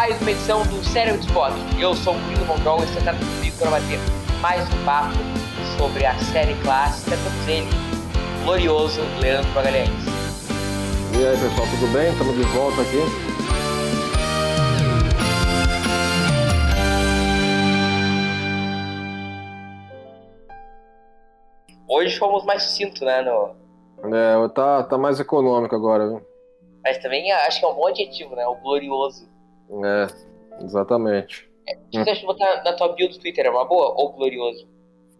Mais uma edição do Cérebro de Spot. Eu sou o Bruno Mondragon e você está comigo para bater mais um papo sobre a série clássica, todos ele, glorioso Leandro Magalhães. E aí pessoal, tudo bem? Estamos de volta aqui. Hoje fomos mais sucinto, né? No... É, tá, tá mais econômico agora, viu? Mas também acho que é um bom adjetivo, né? O glorioso. É, exatamente. O que você acha de botar na tua bio do Twitter? É uma boa? Ou glorioso?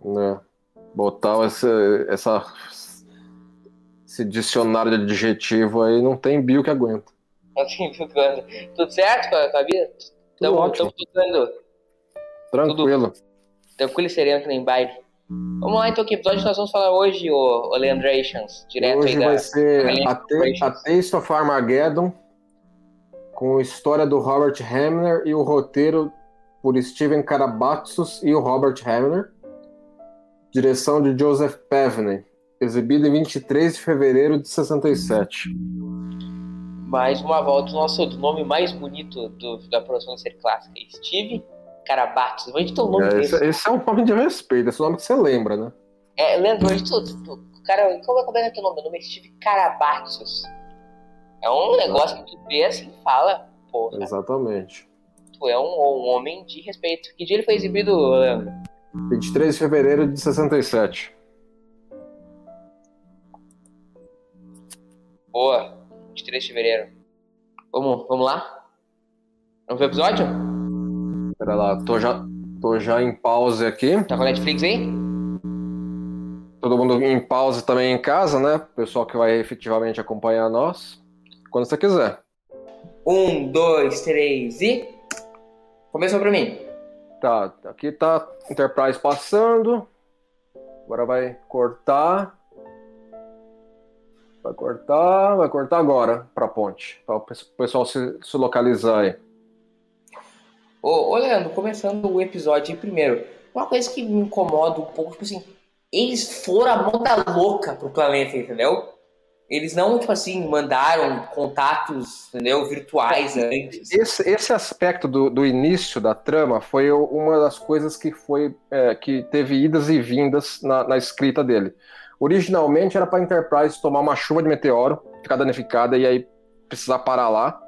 Né? Botar esse, essa, esse dicionário de adjetivo aí não tem bio que aguenta. Assim, tudo, tudo certo com a, com a vida? Tudo ótimo. Estamos tudo Tranquilo. tranquilo e sereno que nem baile. Vamos lá então, que episódio nós vamos falar hoje, o, o Leandrations, direto Hoje aí da... vai ser a, Ta- a Taste of Armageddon, com a história do Robert Hamner e o roteiro por Steven Karabatsos e o Robert Hamner. Direção de Joseph Pevney. Exibido em 23 de fevereiro de 67. Mais uma volta nosso do nome mais bonito do, da produção de série clássica, Steve Carabatos. Onde tem o nome É, dele? esse, esse é um nome de respeito, esse é o nome que você lembra, né? É, Leandro, onde tu, cara, como é, como é que é teu nome? Meu nome é Steve Carabatos. É um negócio que tu vê assim e fala, porra, Exatamente. tu é um, um homem de respeito. Que dia ele foi exibido, Leandro? 23 de fevereiro de 67. Boa, 23 de fevereiro. Vamos, vamos lá? Vamos ver o episódio? Pera lá, tô já, tô já em pause aqui. Tá com a Netflix aí? Todo mundo em pause também em casa, né? O pessoal que vai efetivamente acompanhar nós. Quando você quiser. Um, dois, três e. Começou pra mim. Tá, aqui tá Enterprise passando. Agora vai cortar. Vai cortar, vai cortar agora pra ponte. Para o pessoal se, se localizar aí. Ô, ô, Leandro, começando o episódio primeiro. Uma coisa que me incomoda um pouco, tipo assim, eles foram a mão da louca pro planeta, entendeu? Eles não, tipo assim, mandaram contatos, entendeu, virtuais antes. Esse, esse aspecto do, do início da trama foi uma das coisas que foi é, que teve idas e vindas na, na escrita dele. Originalmente era para Enterprise tomar uma chuva de meteoro, ficar danificada e aí precisar parar lá.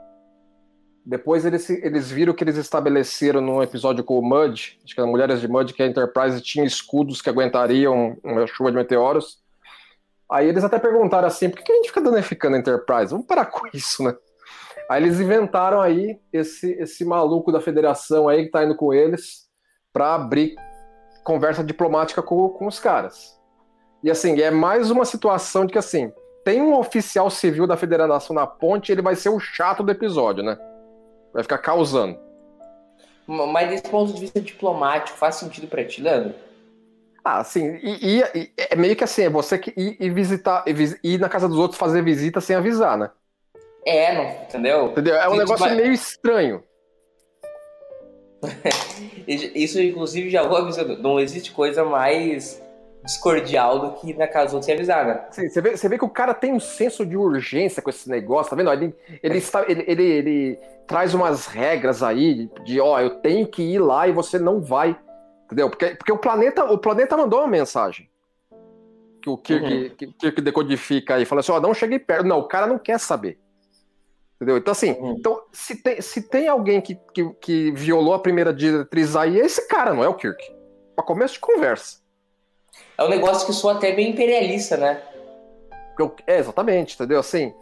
Depois eles, eles viram que eles estabeleceram num episódio com o Mud, acho que era Mulheres de Mud, que a Enterprise tinha escudos que aguentariam uma chuva de meteoros. Aí eles até perguntaram assim, por que a gente fica danificando a Enterprise? Vamos parar com isso, né? Aí eles inventaram aí esse, esse maluco da federação aí que tá indo com eles para abrir conversa diplomática com, com os caras. E assim, é mais uma situação de que assim, tem um oficial civil da federação na ponte, ele vai ser o chato do episódio, né? Vai ficar causando. Mas desse ponto de vista diplomático, faz sentido pra ti, Leandro? Ah, assim, e, e- e é meio que assim, é você que ir, ir visitar, ir, ir na casa dos outros fazer visita sem avisar, né? É, não, entendeu? Entendeu? É um Sim, negócio vai- meio estranho. Isso, inclusive, já vou avisando, não existe coisa mais discordial do que na casa dos outros sem avisar, né? Assim, você, vê, você vê que o cara tem um senso de urgência com esse negócio, tá vendo? Ele, ele, está, ele, ele, ele traz umas regras aí de, ó, eu tenho que ir lá e você não vai. Entendeu? Porque, porque o, planeta, o planeta mandou uma mensagem. Que o Kirk, Uhum. Kirk decodifica aí. Fala assim, ó, não cheguei perto. Não, o cara não quer saber. Entendeu? Então, assim, Uhum. então, se, tem, se tem alguém que, que, que violou a primeira diretriz aí, é esse cara, não é o Kirk. Pra começo de conversa. É um negócio que soa até bem imperialista, né? É, exatamente, entendeu? Assim,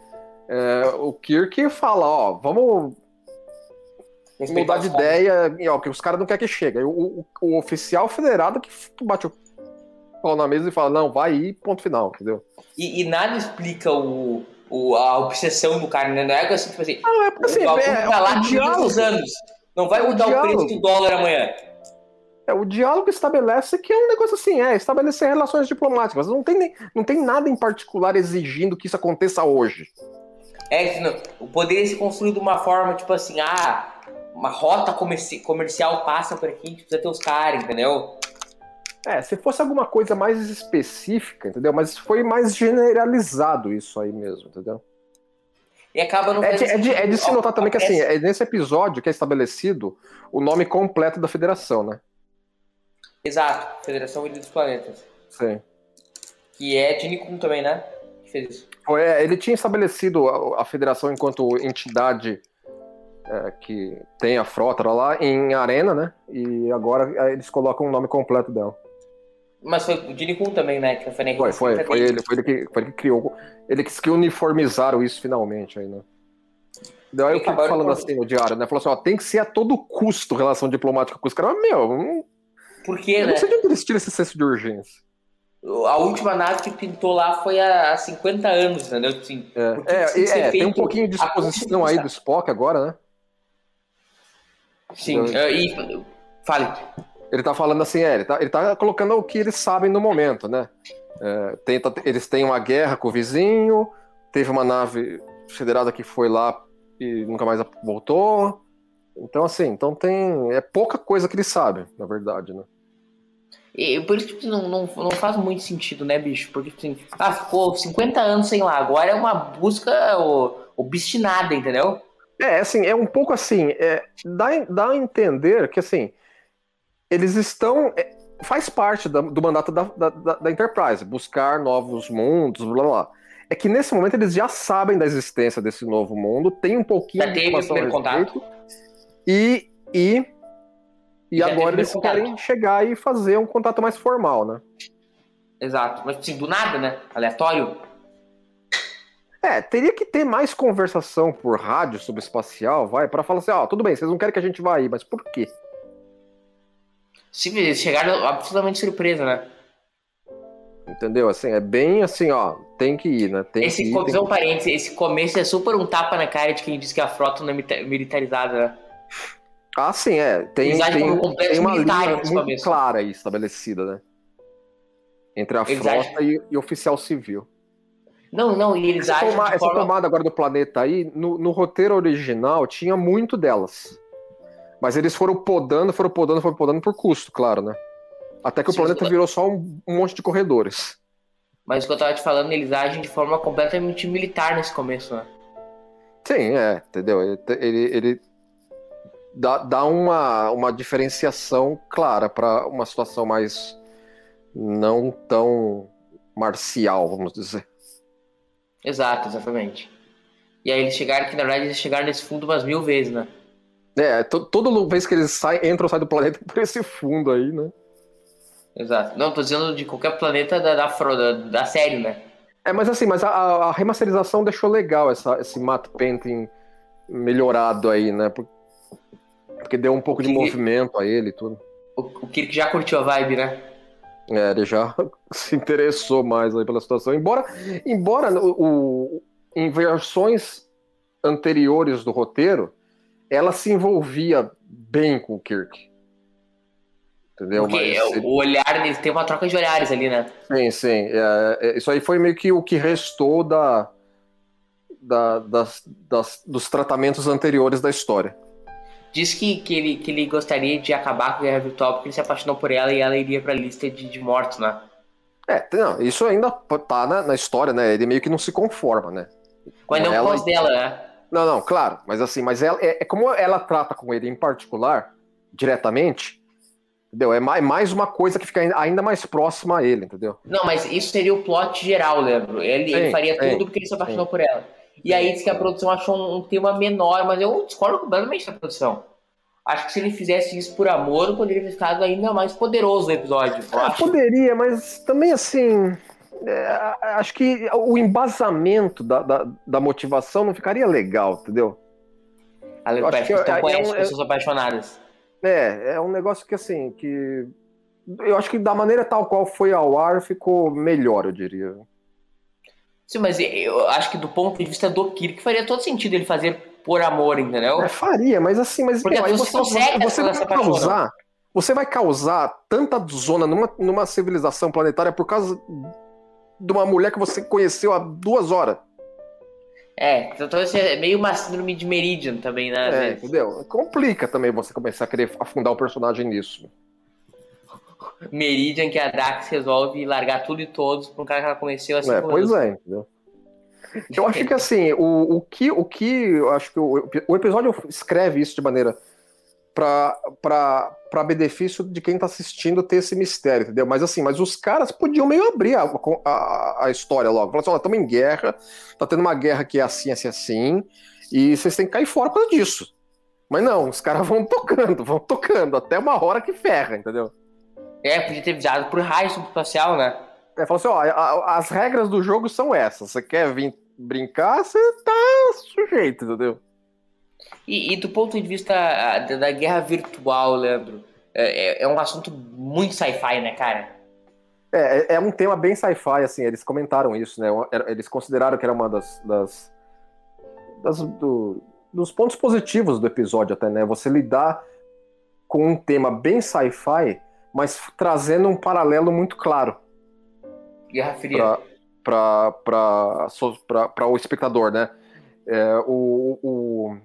é, o Kirk fala, ó, vamos. Mudar de ideia, e, ó, que os caras não querem que chegue. O, o- o oficial federado que, bate o pau na mesa e fala, não, vai aí, ponto final, entendeu? E, e nada explica o, o- a obsessão do cara, né? Não é assim, tipo assim, Não, é porque assim, o é, tá lá o há 500 diálogo, anos. Não vai É o mudar o, diálogo. preço do dólar amanhã. é, o diálogo estabelece que é um negócio assim, é estabelecer relações diplomáticas. Não tem, nem- não tem nada em particular exigindo que isso aconteça hoje. É, não, poderia ser construído de uma forma, tipo assim, ah, uma rota comerci- comercial passa por aqui, a gente precisa ter os caras, entendeu? É, se fosse alguma coisa mais específica, entendeu? Mas foi mais generalizado isso aí mesmo, entendeu? E acaba não É de, é de- é de se notar também que assim, é nesse episódio que é estabelecido o nome completo da federação, né? Exato, Federação Ilha dos Planetas. Sim. Que é Nikun também, né? Que fez isso. É, ele tinha estabelecido a, a federação enquanto entidade é, que tem a frota lá em Arena, né? E agora é, eles colocam o nome completo dela. Mas foi o Nikun também, né? Que foi, Foi, foi, foi ele, foi ele que, foi ele que criou. Eles que uniformizaram isso finalmente aí, né? Daí eu fico falando assim no diário, né? Falou assim, ó, tem que ser a todo custo relação diplomática com os caras. Mas, meu, não, Por eu quê, né? não sei de onde eles tiram esse senso de urgência. A última nave que pintou lá foi há há 50 anos, entendeu? Assim, É, é, é, tem um pouquinho de exposição aí do Spock agora, né? Sim. Eu- é, E, fale. Ele tá falando assim, é, ele tá, ele tá colocando o que eles sabem no momento, né? É, tenta- eles têm uma guerra com o vizinho, teve uma nave federada que foi lá e nunca mais voltou. Então, assim, então tem. É pouca coisa que eles sabem, na verdade, né? E, por isso que não, não, não faz muito sentido, né, bicho? Porque, assim, ah, ficou 50 anos sem lá, agora é uma busca obstinada, entendeu? É, assim, é um pouco assim, é, dá, dá a entender que, assim, eles estão. é, faz parte da- do mandato da, da, da- Enterprise, buscar novos mundos, blá blá blá. É que nesse momento eles já sabem da existência desse novo mundo, tem um pouquinho Já de informação a respeito, e, e, e Já agora eles primeiro querem chegar e fazer um contato mais formal, né? Exato. Mas, assim, do nada, né? Aleatório. É, teria que ter mais conversação por rádio sobre espacial, vai, pra falar assim, ó, tudo bem, vocês não querem que a gente vá aí, mas por quê? Se eles chegaram absolutamente surpresa, né? Entendeu? Assim, é bem assim, ó, tem que ir, né? Tem que Esse, ir, co- tem um que- parênteses, esse começo é super um tapa na cara de quem diz que a frota não é militarizada, né? Ah, sim, é. Tem, tem, completos tem uma linha muito começo. clara aí estabelecida, né? Entre a Eles frota agem- e, e oficial civil. Não, não, e eles Essa, agem toma- essa forma... tomada agora do planeta aí, no, no roteiro original, tinha muito delas. Mas eles foram podando, foram podando, foram podando por custo, claro, né? Até que o Sim, planeta sim. virou só um, um monte de corredores. Mas o que eu tava te falando, eles agem de forma completamente militar nesse começo, né? Sim, é, entendeu? Ele, ele, ele dá, dá uma, uma diferenciação clara para uma situação mais não tão marcial, vamos dizer. Exato, exatamente. E aí eles chegaram que, na verdade, eles chegaram nesse fundo umas mil vezes, né? É, to, toda vez que eles saem, entram ou saem do planeta por esse fundo aí, né? Exato. Não, tô dizendo de qualquer planeta da, da, da, da série, né? É, mas assim, mas a, a- remasterização deixou legal essa, esse matte painting melhorado aí, né? Por- Porque deu um pouco de Que- movimento a ele e tudo. O, o Kirk já curtiu a vibe, né? É, ele já se interessou mais aí pela situação. Embora, embora o, o- em versões anteriores do roteiro, ela se envolvia bem com o Kirk. Entendeu? Porque Mas, o olhar, eles têm uma troca de olhares ali, né? sim, sim. É, é, isso aí foi meio que o que restou da, da- das- das- dos tratamentos anteriores da história. Diz que, que, ele, que ele gostaria de acabar com a Guerra Virtual porque ele se apaixonou por ela e ela iria pra lista de, de mortos, né? É, não, isso ainda tá na, na história, né? Ele meio que não se conforma, né? Mas não Ela- por causa dela, né? Não, não, claro, mas assim, mas ela, é, é como ela trata com ele em particular, diretamente, entendeu? É mais, mais uma coisa que fica ainda- mais próxima a ele, entendeu? Não, mas isso seria o plot geral, Leandro. Ele, ele Sim, faria sim, tudo porque ele se apaixonou por ela. E aí diz que a produção achou um, tema menor, mas eu discordo completamente da produção. Acho que se ele fizesse isso por amor, poderia ter ficado ainda mais poderoso o episódio. Ah, poderia, mas também assim. é, acho que o embasamento da, da, da motivação não ficaria legal, entendeu? Ali Eu acho que é- é um- é- pessoas apaixonadas. É, é um negócio que assim, que. Eu acho que da maneira tal qual foi ao ar ficou melhor, eu diria. Sim, mas eu acho que do ponto de vista do Kirk faria todo sentido ele fazer por amor, entendeu? É, faria, mas assim, mas Porque pessoas você, você quando vai causar. Você vai causar tanta zona numa, numa civilização planetária por causa de uma mulher que você conheceu há duas horas. É, então isso é meio uma síndrome de Meridian também, né? É, vezes. entendeu? Complica também você começar a querer afundar o personagem nisso. Meridian que a Dax resolve largar tudo e todos pra um cara que ela conheceu assim É, pois é, entendeu? Eu acho que assim, o, o que o que eu acho que o, o episódio escreve isso de maneira para benefício de quem tá assistindo ter esse mistério, entendeu? Mas assim, mas os caras podiam meio abrir a, a, a história logo. Falar assim, estamos em guerra, tá tendo uma guerra que é assim, assim, assim, e vocês têm que cair fora por causa disso. Mas não, os caras vão tocando, vão tocando, até uma hora que ferra, entendeu? É, podia ter visado por raio subespacial, né? É, fala assim, ó, a- a- as regras do jogo são essas. Você quer vir brincar, você tá sujeito, entendeu? E, e do ponto de vista da, da guerra virtual, Leandro, é, é- é um assunto muito sci-fi, né, cara? É, é- é um tema bem sci-fi, assim, eles comentaram isso, né? Eles consideraram que era uma das. das, das- do- dos pontos positivos do episódio, até, né? Você lidar com um tema bem sci-fi, mas trazendo um paralelo muito claro Guerra Fria. para o espectador, né? É, o, o-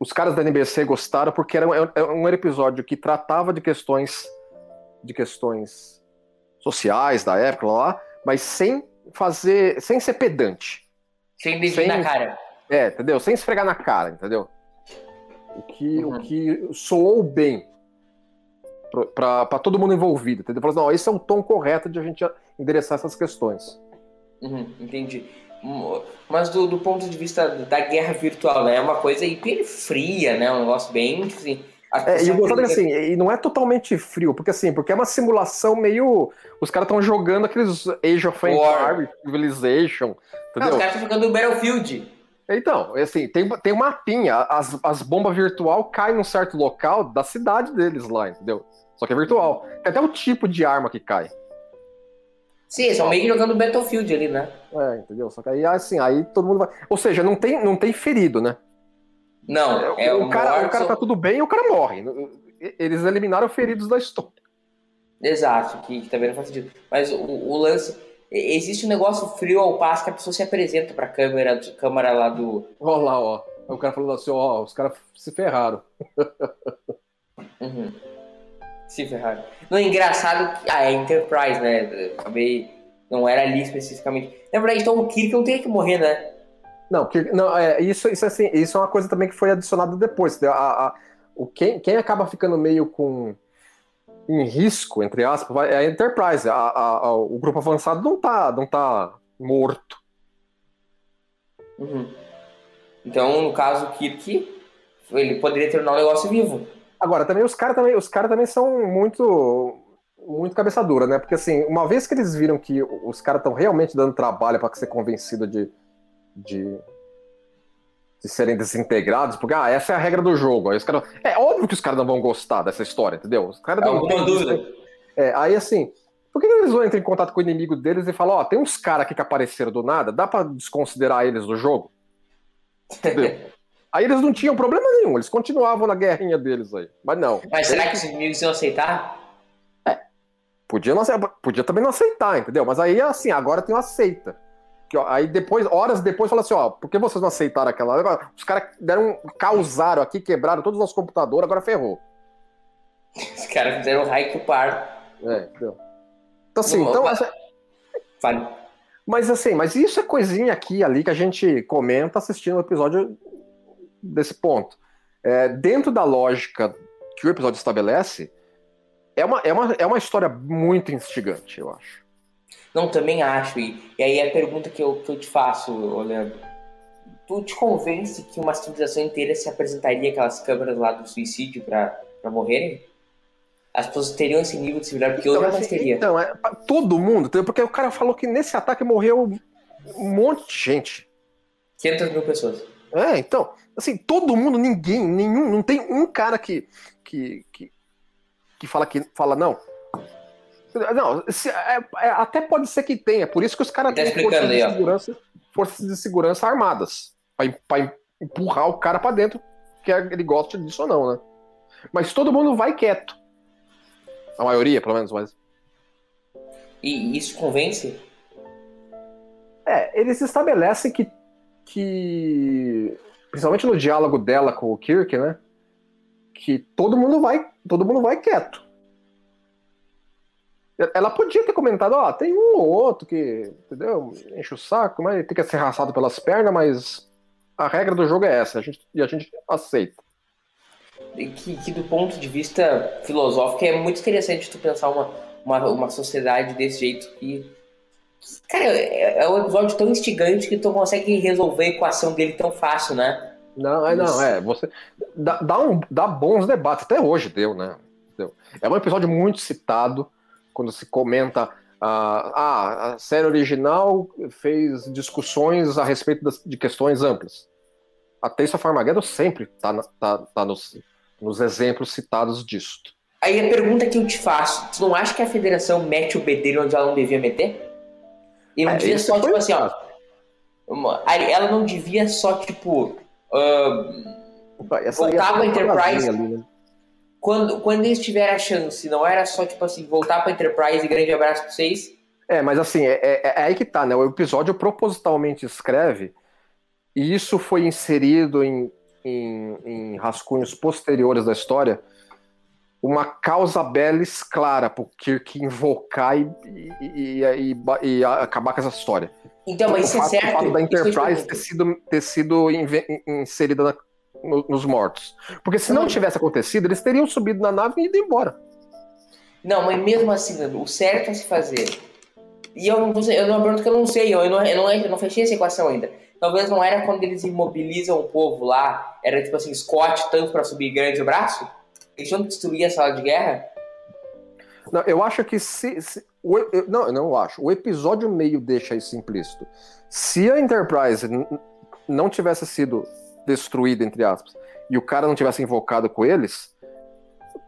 os caras da NBC gostaram porque era um, era um episódio que tratava de questões de questões sociais da época lá, mas sem fazer, sem ser pedante. Sem sem- na cara. É, entendeu? Sem esfregar na cara, entendeu? O que, Uhum. o que soou bem para todo mundo envolvido, entendeu? Falou assim, não, esse é o tom correto de a gente endereçar essas questões. Uhum, entendi. Hum, Mas do, do ponto de vista da guerra virtual, né? É uma coisa hiper fria, né? Um negócio bem, assim... as É, e o gostado é que assim, e não é totalmente frio, porque assim, porque é uma simulação meio. Os caras estão jogando aqueles Age of. Empires, Civilization, Não, os entendeu? caras estão jogando Battlefield. Então, é assim, tem, tem um mapinha, as, as bombas virtual caem num certo local da cidade deles lá, entendeu? Só que é virtual. Tem até o tipo de arma que cai. Sim, estão meio que jogando Battlefield ali, né? É, entendeu? Só que aí, assim, aí todo mundo vai. Ou seja, não tem, não tem ferido, né? Não, é o, o cara, o cara tá tudo bem e o cara morre. Eles eliminaram feridos da história. Exato, que, que também não faz sentido. Mas o, o lance. Existe um negócio frio ao passo que a pessoa se apresenta pra câmera, câmera lá do. Olha lá, ó. O cara falando assim, ó, os caras se ferraram. Uhum. Se ferraram. Não, engraçado que. Ah, é Enterprise, né? Acabei. Não era ali especificamente. Na verdade, então o Kirk não teria que morrer, né? Não, que, não é, isso, isso, assim, isso é uma coisa também que foi adicionada depois. A, a- o, quem, quem acaba ficando meio com em risco, entre aspas, é a Enterprise. A- a- a- o grupo avançado não tá, não tá morto. Uhum. Então, no caso, o Kirk. Ele poderia terminar o negócio vivo. Agora, também os caras também, os cara também são muito muito cabeça dura, né? Porque assim, uma vez que eles viram que os caras estão realmente dando trabalho para ser convencido de, de de serem desintegrados, porque ah, essa é a regra do jogo. Aí os caras, é óbvio que os caras não vão gostar dessa história, entendeu? Os caras não Alguma têm dúvida. É, aí assim, por que eles não entram em contato com o inimigo deles e falam, ó, tem uns caras aqui que apareceram do nada, dá pra desconsiderar eles do jogo? Entendeu? aí eles não tinham problema nenhum, eles continuavam na guerrinha deles aí. Mas não. Mas será que os inimigos iam aceitar? Podia, não, podia também não aceitar, entendeu? Mas aí, assim, agora tem uma aceita. Que, ó, aí depois, horas depois, fala assim, ó, por que vocês não aceitaram aquela? Os caras deram, causaram aqui, quebraram todos os nossos computadores, agora ferrou. Os caras fizeram raio par. É, entendeu? Então, assim, Não, então, essa- Fale. mas assim, mas isso é coisinha aqui ali que a gente comenta assistindo o episódio desse ponto. É, dentro da lógica que o episódio estabelece, é uma, é, uma, é uma história muito instigante, eu acho. Não, também acho. E, e aí a pergunta que eu, que eu te faço, Leandro. Tu te convence que uma civilização inteira se apresentaria aquelas câmeras lá do suicídio pra, pra morrerem? As pessoas teriam esse nível de civilidade, porque Então, jamais assim, teria. então, é, todo mundo, porque o cara falou que nesse ataque morreu um monte de gente. 500 mil pessoas. É, então, assim, todo mundo, ninguém, nenhum, não tem um cara que que, que, que fala que fala não. Não, se, é, é, até pode ser que tenha, por isso que os caras Tá têm forças de, segurança, forças de segurança armadas para empurrar o cara pra dentro, quer ele goste disso ou não, né? Mas todo mundo vai quieto. A maioria, pelo menos, mas E isso convence? É, eles estabelecem que, que principalmente no diálogo dela com o Kirk, né? Que todo mundo vai, todo mundo vai quieto. Ela podia ter comentado, ó, tem um ou outro que, entendeu? Enche o saco, mas tem que ser arrastado pelas pernas, mas a regra do jogo é essa, a gente, e a gente aceita. Que, que do ponto de vista filosófico é muito interessante tu pensar uma, uma, uma sociedade desse jeito que. Cara, é, é um episódio tão instigante que tu consegue resolver a equação dele tão fácil, né? Não, é, não, é. Você dá, dá, um, dá bons debates, até hoje deu, né? Deu. É um episódio muito citado quando se comenta. ah, ah, a série original fez discussões a respeito das- de questões amplas. A Taste of Armageddon sempre tá, na- tá, tá nos, nos exemplos citados disso. Aí a pergunta que eu te faço, tu não acha que a federação mete o bedelho onde ela não devia meter? E não É, devia só, tipo assim, ó. ela não devia só, tipo. é Voltava a a Enterprise. ali, né? Quando, quando eles tiveram a chance, não era só, tipo assim, voltar pra Enterprise e grande abraço pra vocês. É, mas assim, é, é- é aí que tá, né? O episódio propositalmente escreve, e isso foi inserido em, em- em rascunhos posteriores da história, uma causa belis clara pro Kirk invocar e, e- e- e- e acabar com essa história. Então, mas isso é certo. o fato da Enterprise ter sido, ter sido inserida na- no- nos mortos. Porque se não tivesse acontecido, eles teriam subido na nave e ido embora. Não, mas mesmo assim, o certo a se fazer. E eu não tô, eu não pergunto que eu não sei, eu não, eu não, eu não fechei essa equação ainda. Talvez não era quando eles imobilizam o povo lá, era tipo assim, Scott tanto pra subir grande braço? Eles tinham que destruir a sala de guerra? Não, eu acho que se. se- o eu- não, eu não acho. O episódio meio deixa isso implícito. Se a Enterprise não tivesse sido destruída, entre aspas, e o cara não tivesse invocado com eles,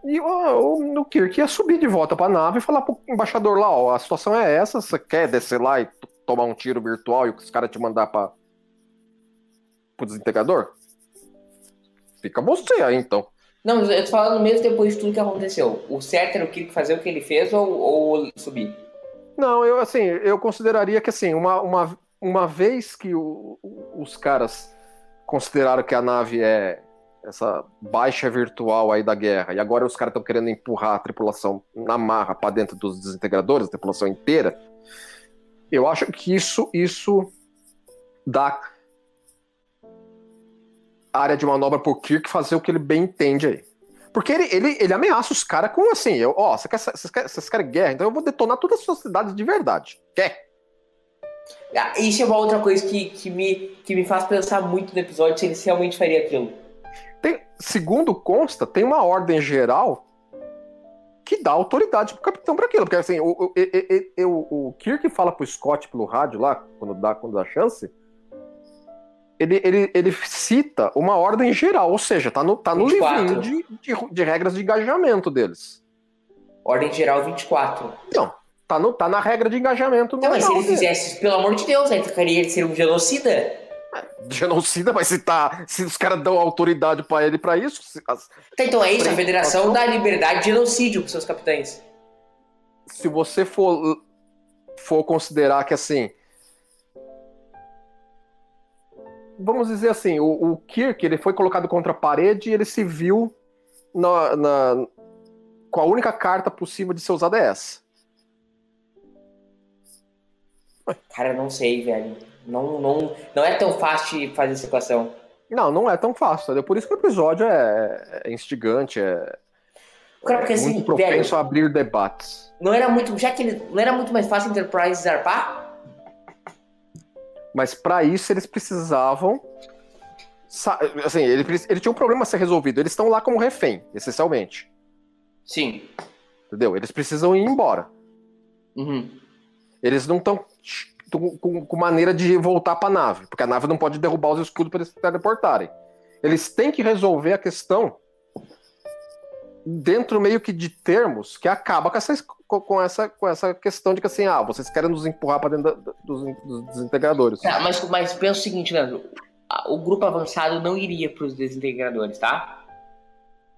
e o, o, o Kirk ia subir de volta pra nave e falar pro embaixador lá: ó, a situação é essa, você quer descer lá e tomar um tiro virtual e os caras te mandar pra, pro desintegrador? Fica você aí então. Não, eu tô falando mesmo depois de tudo que aconteceu. O certo era o Kirk fazer o que ele fez ou, ou subir? Não, eu assim, eu consideraria que assim, uma, uma, uma vez que o- o- os caras consideraram que a nave é essa baixa virtual aí da guerra, e agora os caras estão querendo empurrar a tripulação na marra para dentro dos desintegradores, a tripulação inteira, eu acho que isso, isso dá área de manobra pro Kirk fazer o que ele bem entende aí. Porque ele, ele, ele ameaça os caras com assim, ó, quer, vocês querem, vocês querem guerra? Então eu vou detonar todas as suas cidades de verdade. Quer? Ah, Isso é uma outra coisa que, que, me, que me faz pensar muito no episódio se ele realmente faria aquilo. Tem, segundo consta, tem uma ordem geral que dá autoridade pro capitão para aquilo. Porque assim, o, o, o, o Kirk fala pro Scott pelo rádio lá, quando dá, quando dá chance, ele, ele, ele cita uma ordem geral, ou seja, tá no, tá no 24. livrinho de, de, de regras de engajamento deles. Ordem geral 24. Então, tá, no, tá na regra de engajamento Não, mas se ele deles. fizesse isso, pelo amor de Deus, aí ficaria ele ser um genocida. genocida, mas se tá, se os caras dão autoridade pra ele pra isso, as- Tá, então é isso, a federação dá liberdade de genocídio pros seus capitães. se você for for considerar que assim, vamos dizer assim, o, o Kirk ele foi colocado contra a parede e ele se viu na, na- com a única carta possível de ser usada é essa. Cara, não sei, velho. Não, não, não é tão fácil de fazer essa equação. Não, não é tão fácil, entendeu? Por isso que o episódio é, é instigante, é, Cara, porque é assim, muito velho, propenso a abrir debates. não era muito. Já que ele. Não era muito mais fácil Enterprise zarpar? Mas para isso eles precisavam. sa- Assim, ele, ele tinha um problema a ser resolvido. Eles estão lá como refém, essencialmente. Sim. Entendeu? Eles precisam ir embora. Uhum. Eles não estão com, com, maneira de voltar pra nave, porque a nave não pode derrubar os escudos para eles se teleportarem. Eles têm que resolver a questão dentro meio que de termos que acaba com essa, com essa, com essa questão de que assim, ah, vocês querem nos empurrar para dentro da, dos, dos desintegradores. Tá, mas, mas pensa o seguinte, Leandro. O grupo avançado não iria para os desintegradores, tá?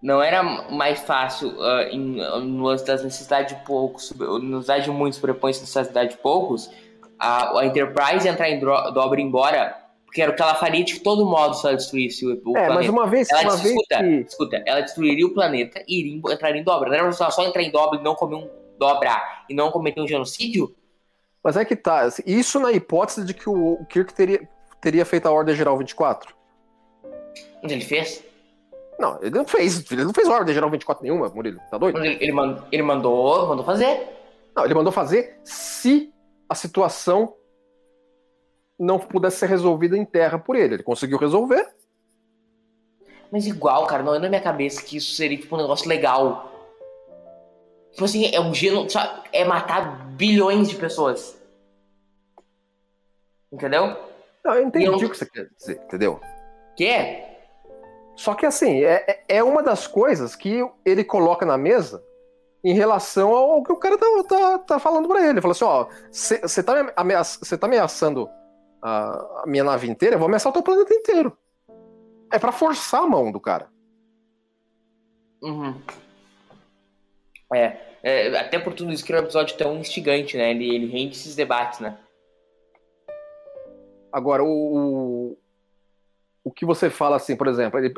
Não era mais fácil uh, em, no das necessidades de poucos, necessidade de muitos sobrepõe necessidade de poucos, a, a Enterprise entrar em dobra e embora porque era o que ela faria de todo modo se ela destruísse o, o é, planeta. mas uma vez, ela uma vez escuta, que... escuta, ela destruiria o planeta e iria entrar em dobra. Não era só, só entrar em dobra e não comer um dobrar e não cometer um genocídio? Mas é que tá. Assim, isso na hipótese de que o Kirk teria, teria feito a Ordem Geral 24. Mas ele fez? Não, ele não fez. Ele não fez Ordem Geral 24 nenhuma, Murilo. Tá doido? Ele, ele, mandou, ele mandou, mandou fazer. Não, ele mandou fazer se a situação não pudesse ser resolvida em terra por ele. Ele conseguiu resolver. Mas igual, cara, não é na minha cabeça que isso seria tipo um negócio legal. Tipo assim, é um geno. É matar bilhões de pessoas. Entendeu? Não, eu entendi o que você quer dizer, entendeu? Que? Só que assim, é, é uma das coisas que ele coloca na mesa em relação ao que o cara tá, tá, tá falando pra ele. Ele fala assim, ó, você tá, ameaça, tá ameaçando a, a minha nave inteira, eu vou ameaçar o teu planeta inteiro. É para forçar a mão do cara. Uhum. É, é, até por tudo isso que é um episódio tão instigante, né? Ele, ele rende esses debates, né? Agora, o, o que você fala assim, por exemplo, ele,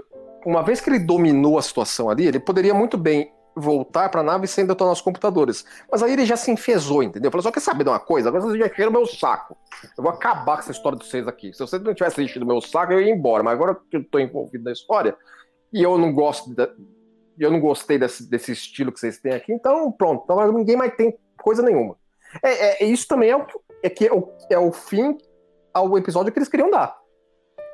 uma vez que ele dominou a situação ali, ele poderia muito bem voltar para a nave sem detonar os computadores. Mas aí ele já se enfesou, entendeu? Falou, só quer saber de uma coisa? Agora vocês já encheram meu saco. Eu vou acabar com essa história de vocês aqui. Se vocês não tivessem enchido meu saco, eu ia embora. Mas agora que eu tô envolvido na história, e eu não gosto, de, eu não gostei desse, desse estilo que vocês têm aqui, então pronto. Então ninguém mais tem coisa nenhuma. É, é isso também é o, é que é o, é o fim ao episódio que eles queriam dar.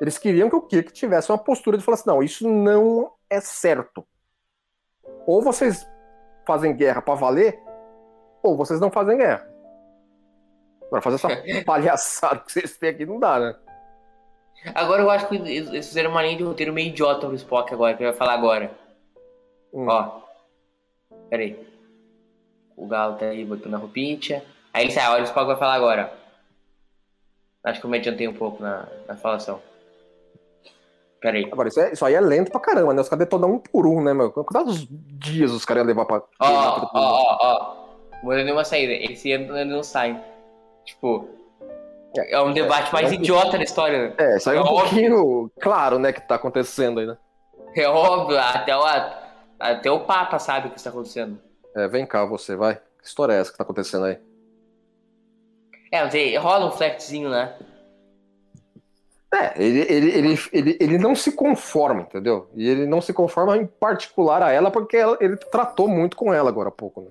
Eles queriam que o Kirk tivesse uma postura de falar assim, não, isso não é certo. Ou vocês fazem guerra para valer, ou vocês não fazem guerra. Agora fazer essa palhaçada que vocês têm aqui não dá, né? Agora eu acho que eles fizeram uma linha de roteiro meio idiota no Spock agora, que eu ia falar agora. Hum. Ó. Pera aí. O Galo tá aí botando a roupinha. Aí ele sai, olha, o Spock vai falar agora. Acho que eu me adiantei um pouco na, na falação. Pera aí. Agora, isso, é, isso aí é lento pra caramba, né? Os caras detonam um por um, né, meu? Quantos dias os caras iam levar pra. Ó, ó, ó, ó. Mudando uma saída. Eles entram e não saem. Tipo. É um debate é, mais é um... idiota da história. É, isso aí é, é um óbvio. pouquinho claro, né, que tá acontecendo aí, né? É óbvio, até o, até o Papa sabe o que está acontecendo. É, vem cá você, vai. Que história é essa que tá acontecendo aí? É, rola um flertezinho, né? É, ele, ele, ele, ele, não se conforma, entendeu? E ele não se conforma em particular a ela porque ele tratou muito com ela agora há pouco, né?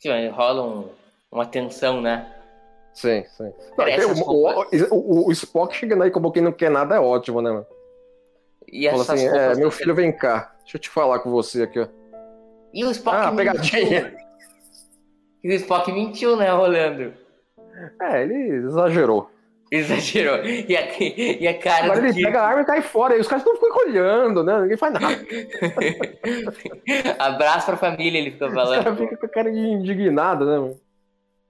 Sim, rola um, uma tensão, né? Sim, sim. O, Spock chegando aí como quem não quer nada é ótimo, né, mano? E Fala assim, é, meu filho, vem cá. Deixa eu te falar com você aqui, ó. E o Spock Ah, pegadinha. E o Spock mentiu, né, Rolando? É, ele exagerou. Exagerou. E a, e a cara Agora ele pega a arma e cai fora. E os caras não ficam olhando, né? Ninguém faz nada. Abraço pra família, ele fica falando. Os caras ficam com a cara de indignado, né, mano?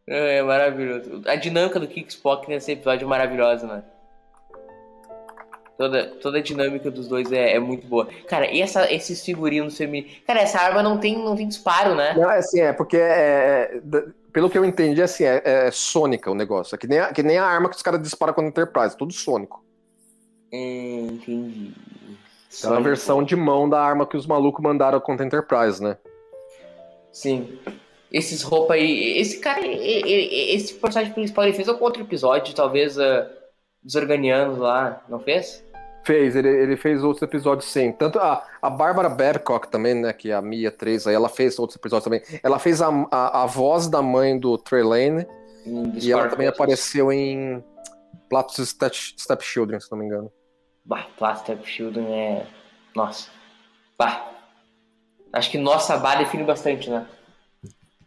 É, é maravilhoso. A dinâmica do Kick Spock nesse episódio é maravilhosa, mano. Toda, toda a dinâmica dos dois é, é muito boa. Cara, e essa, esses figurinos femininos. Cara, essa arma não tem, não tem disparo, né? Não, é assim, é porque é, é pelo que eu entendi, assim, é, é sônica o negócio. É que nem, a, que nem a arma que os caras disparam a Enterprise, tudo sônico. É, entendi. É a versão de mão da arma que os malucos mandaram contra a Enterprise, né? Sim. Esses roupas aí. Esse cara, esse personagem principal, ele fez algum outro episódio, talvez uh, dos Organianos lá, não fez? Fez, ele, ele fez outros episódios sim. Tanto a, a Bárbara Babcock também, né? Que é a Mia 3 aí, ela fez outros episódios também. Ela fez a, a, a voz da mãe do Trelane. Hum, e ela também apareceu em Platos Step, Children, se não me engano. Bah, Platos Step Children é. Nossa. Bah. Acho que nossa Bah define bastante, né?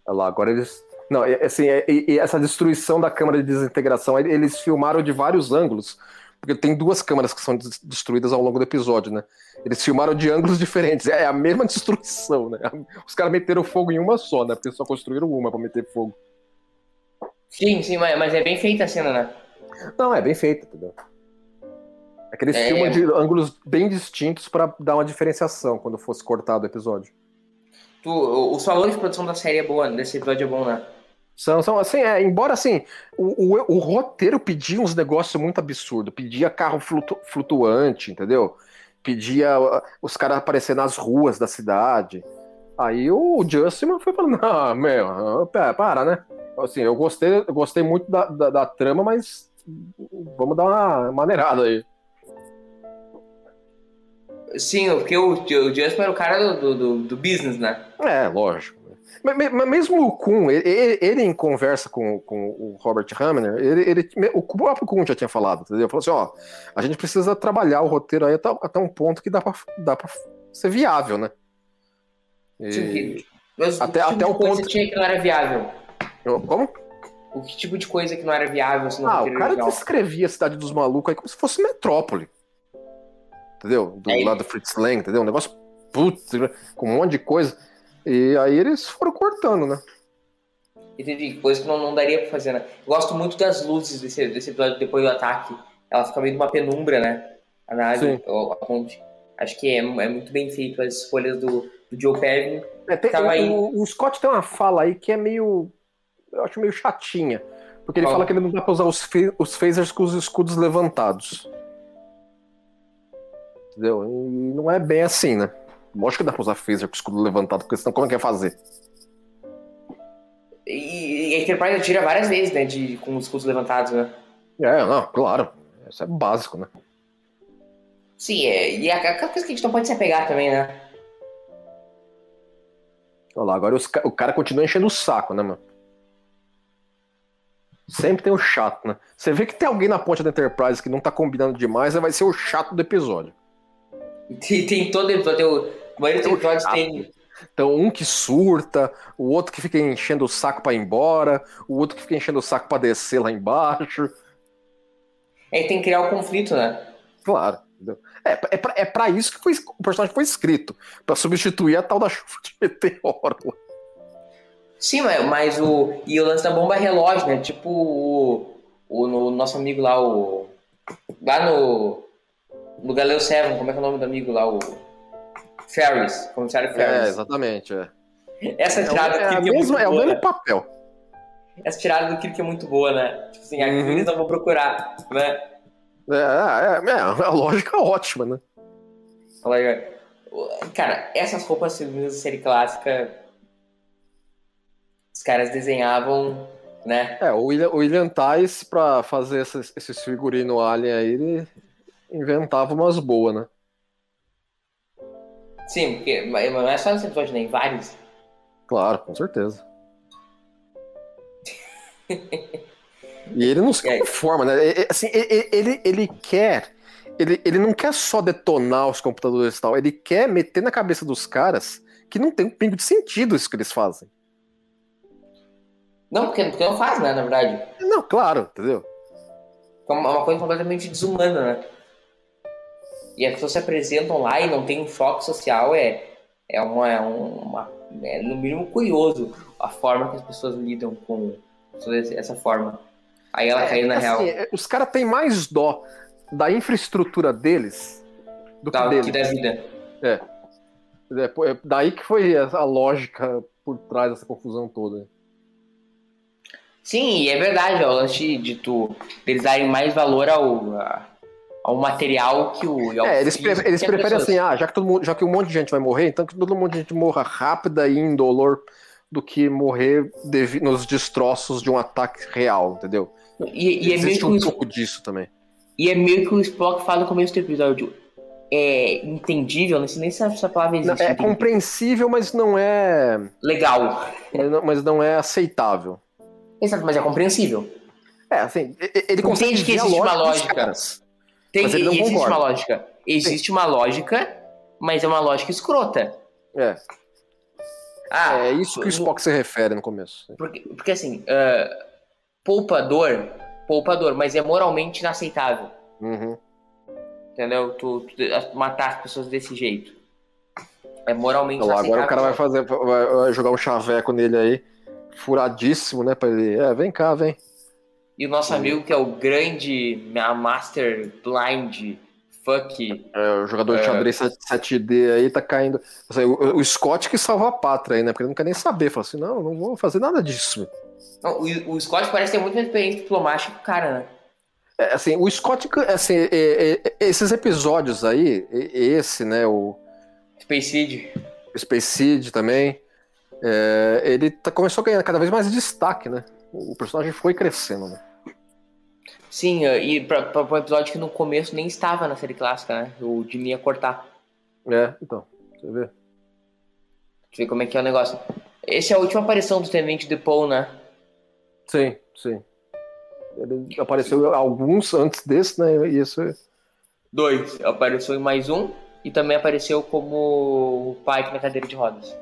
Olha lá, agora eles Não, é, assim, e, e essa destruição da câmara de desintegração, eles filmaram de vários ângulos, porque tem duas câmaras que são destruídas ao longo do episódio, né? Eles filmaram de ângulos diferentes, é a mesma destruição, né? Os caras meteram fogo em uma só, né? Porque só construíram uma para meter fogo. Sim, sim, mas é bem feita a cena, né? Não, é bem feita, entendeu? É que eles é... filmam de ângulos bem distintos para dar uma diferenciação quando fosse cortado o episódio. Tu, os valores de produção da série é boa, desse episódio é bom, né? São, são assim, é, embora assim, o, o, o, roteiro pedia uns negócios muito absurdos, pedia carro flutu, flutuante, entendeu? Pedia uh, os caras aparecer nas ruas da cidade. Aí o Justin foi falando, não, meu, para, né? Assim, eu gostei, eu gostei muito da, da, da trama, mas vamos dar uma maneirada aí. Sim, porque o, o Justin era o cara do, do, do business, né? É, lógico. Mas, mesmo o Kuhn, ele, ele, em conversa com, com o Robert Hamner, ele, ele, o próprio Kuhn já tinha falado, entendeu? Falou assim, ó, a gente precisa trabalhar o roteiro aí até, até um ponto que dá pra, dá pra ser viável, né? E... Mas até, tipo até o ponto... tinha que não era viável? Como? O que tipo de coisa que não era viável? Assim, ah, o cara legal? descrevia a cidade dos malucos aí como se fosse metrópole. Entendeu? Do é lado do Fritz Lang, entendeu? Um negócio putz, com um monte de coisa. E aí eles foram cortando, né? Entendi, coisa que não, não daria pra fazer, né? Gosto muito das luzes desse, desse episódio depois do ataque. Ela fica meio de uma penumbra, né? A nave, a ponte. Acho que é, é, muito bem feito as escolhas do, do Joe Perry. É, tem, o, aí... o, Scott tem uma fala aí que é meio. Eu acho meio chatinha. Porque ele fala que ele não dá pra usar os, os phasers com os escudos levantados. Entendeu? E não é bem assim, né? Lógico que dá pra usar phaser com o escudo levantado, porque senão como é que é fazer? E, e a Enterprise atira várias vezes, né? De, com os escudos levantados, né? É, não, claro. Isso é básico, né? Sim, é, e é aquela coisa que a gente não pode se apegar também, né? Olha lá, agora os, o cara continua enchendo o saco, né, mano? Sempre tem o chato, né? Você vê que tem alguém na ponte da Enterprise que não tá combinando demais, vai ser o chato do episódio. Tem, tem todo episódio, a maioria dos episódios tem. Então, um que surta, o outro que fica enchendo o saco para ir embora, o outro que fica enchendo o saco para descer lá embaixo. É, tem que criar o um conflito, né? Claro. É, é, pra, é pra isso que foi, o personagem foi escrito para substituir a tal da chuva de meteoro. Sim, mas o. E o lance da bomba relógio, né? Tipo o, o, o nosso amigo lá, o. Lá no no Galileu 7, como é que é o nome do amigo lá? O Ferris, comissário é, Ferris. É, exatamente. É. Essa tirada é, é, é, mesmo, é o mesmo papel. Essa tirada do Kirk é muito boa, né? Tipo assim, uhum. eles não vão procurar, né? É, é, é, a lógica ótima, né? Cara, essas roupas femininas da série clássica, os caras desenhavam, né? É, o William, o William Tais, pra fazer esses, esses figurinos alien aí, ele inventava umas boas, né? Sim, porque não é só nesse episódio, nem vários. Claro, com certeza. e ele não se conforma, né? Assim, ele, ele quer. Ele, ele não quer só detonar os computadores e tal, ele quer meter na cabeça dos caras que não tem um pingo de sentido isso que eles fazem. Não, porque, porque não faz, né, na verdade. Não, claro, entendeu? É uma coisa completamente desumana, né? E as pessoas se apresentam lá e não tem um choque social, é, é, uma, é, uma, é no mínimo curioso a forma que as pessoas lidam com essa forma. Aí ela é, caiu na assim, real. É, os caras têm mais dó da infraestrutura deles do da, que deles. Que da vida. É. é. é daí que foi a lógica por trás dessa confusão toda. Sim, e é verdade, ó, o lance de tu, eles darem mais valor ao, a, ao material que o. É, eles, pre eles preferem assim, ah, já que, todo mundo, já que um monte de gente vai morrer, então que todo mundo de gente morra rápida e indolor do que morrer nos destroços de um ataque real, entendeu? E, e é Existe um pouco disso também. E é meio que o Spock fala no começo do episódio. É entendível, não sei nem se essa palavra existe. Não, é compreensível, mas não é. Legal. Mas não, mas não é aceitável. Exato, mas é compreensível. É, assim, ele consegue que existe uma lógica. Tem, mas ele não existe concorda. uma lógica. Existe Sim. uma lógica, mas é uma lógica escrota. É. Ah, é isso que o Spock se refere no começo. Porque, porque assim, uh, poupador, poupador, mas é moralmente inaceitável. Uhum. Entendeu? Tu, tu, matar as pessoas desse jeito. É moralmente então, Agora o cara vai fazer, vai, vai jogar um chaveco nele aí, furadíssimo, né? Pra ele. É, vem cá, vem. E o nosso amigo, que é o grande Master Blind Fuck. É, o jogador de é. xadrez 7D aí tá caindo. O, o, Scott que salva a pátria aí, né? Porque ele não quer nem saber. Fala assim: não, não vou fazer nada disso. Não, o, o Scott parece ter muito mais experiência diplomática que o cara, né? É, assim, o Scott, assim, é, é, esses episódios aí, esse, né, o... Space Seed. Space Seed também, é, ele tá, começou a ganhar cada vez mais destaque, né? O personagem foi crescendo, né? Sim, e pra, pra, um episódio que no começo nem estava na série clássica, né? O Jimmy ia cortar. É, então, você vê. Deixa eu ver como é que é o negócio. Essa é a última aparição do Tenente DePaul, né? Sim, sim. Ele apareceu alguns antes desse, né? E esse... Dois. Apareceu em mais um e também apareceu como o Pike na cadeira de rodas.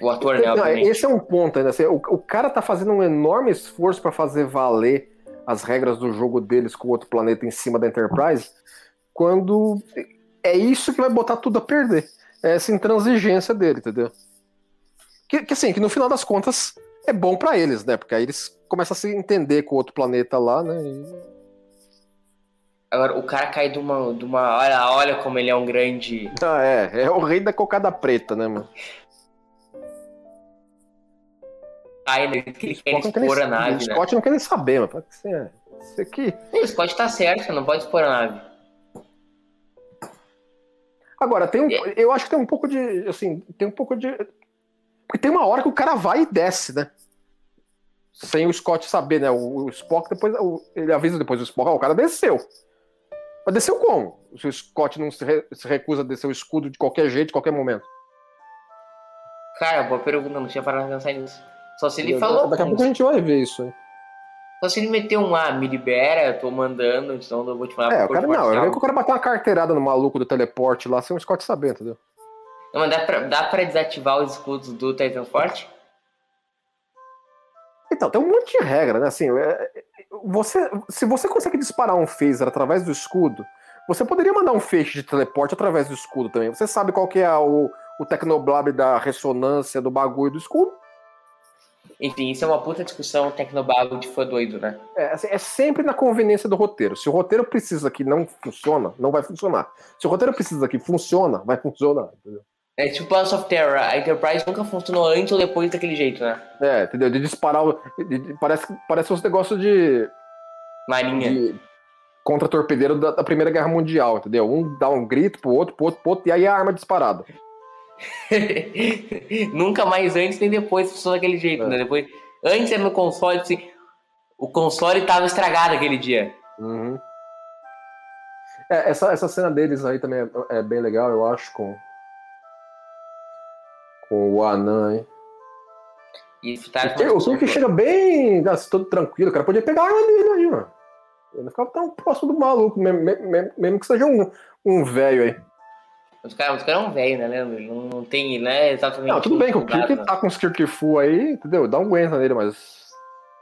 O ator, né? Não, esse é um ponto ainda. Assim, o, o, cara tá fazendo um enorme esforço para fazer valer as regras do jogo deles com o outro planeta em cima da Enterprise, quando é isso que vai botar tudo a perder. É essa intransigência dele, entendeu? Que, que assim, que no final das contas é bom para eles, né? Porque aí eles começam a se entender com o outro planeta lá, né? E... Agora, o cara cai de uma, de uma. Olha, olha como ele é um grande. Ah, é. É o rei da cocada preta, né, mano? Né? Que ele quer expor a nave. O Scott né? não quer nem saber, mano. Assim, é, isso aqui. o Scott tá certo, não pode expor a nave. Agora, tem um, é. eu acho que tem um pouco de. Assim, tem um pouco de. Porque tem uma hora que o cara vai e desce, né? sem o Scott saber, né? O, o Spock depois. O, ele avisa depois o Spock, ah, o cara desceu. Mas desceu como? Se o Scott não se, re, se, recusa a descer o escudo de qualquer jeito, de qualquer momento. Cara, boa pergunta, não tinha parado de pensar nisso. Só se ele eu, falou. Daqui a pouco a gente vai ver isso. Só se ele meteu um ah, me libera, tô mandando, então eu vou te falar. É, o cara não, eu que o cara bater uma carteirada no maluco do teleporte lá sem o Scott saber, entendeu? Não, mas dá pra, dá pra desativar os escudos do Titan Forte? Então, tem um monte de regra, né? Assim, é, você, se você consegue disparar um phaser através do escudo, você poderia mandar um feixe de teleporte através do escudo também. Você sabe qual que é o, o Tecnoblab da ressonância do bagulho do escudo? Enfim, isso é uma puta discussão tecnobago de fã doido, né? É, assim, é sempre na conveniência do roteiro. Se o roteiro precisa que não funciona, não vai funcionar. Se o roteiro precisa que funciona, vai funcionar, entendeu? É tipo Pass of Terror, a Enterprise nunca funcionou antes ou depois daquele jeito, né? É, entendeu? De disparar. De, de, parece, parece uns negócios de. Marinha. De contra-torpedeiro da, da, Primeira Guerra Mundial, entendeu? Um dá um grito pro outro, pro outro, pro outro, e aí a arma é disparada. nunca mais antes nem depois funcionou daquele jeito, é. né? Depois, antes era no console, assim, o console tava estragado aquele dia. Uhum. É, essa, essa cena deles aí também é, é bem legal, eu acho, com com o Anan, hein? Isso, tá o Kirk chega bem assim, todo tranquilo, o cara podia pegar a arma dele aí, mano. Ele não ficava tão próximo do maluco, mesmo, mesmo, mesmo que seja um, um velho aí. Os caras cara é um velho, né, Leandro? Não, não tem, né, exatamente. Não, tudo bem que o Kirk tá com os Kirk full aí, entendeu? Dá um aguenta nele, mas.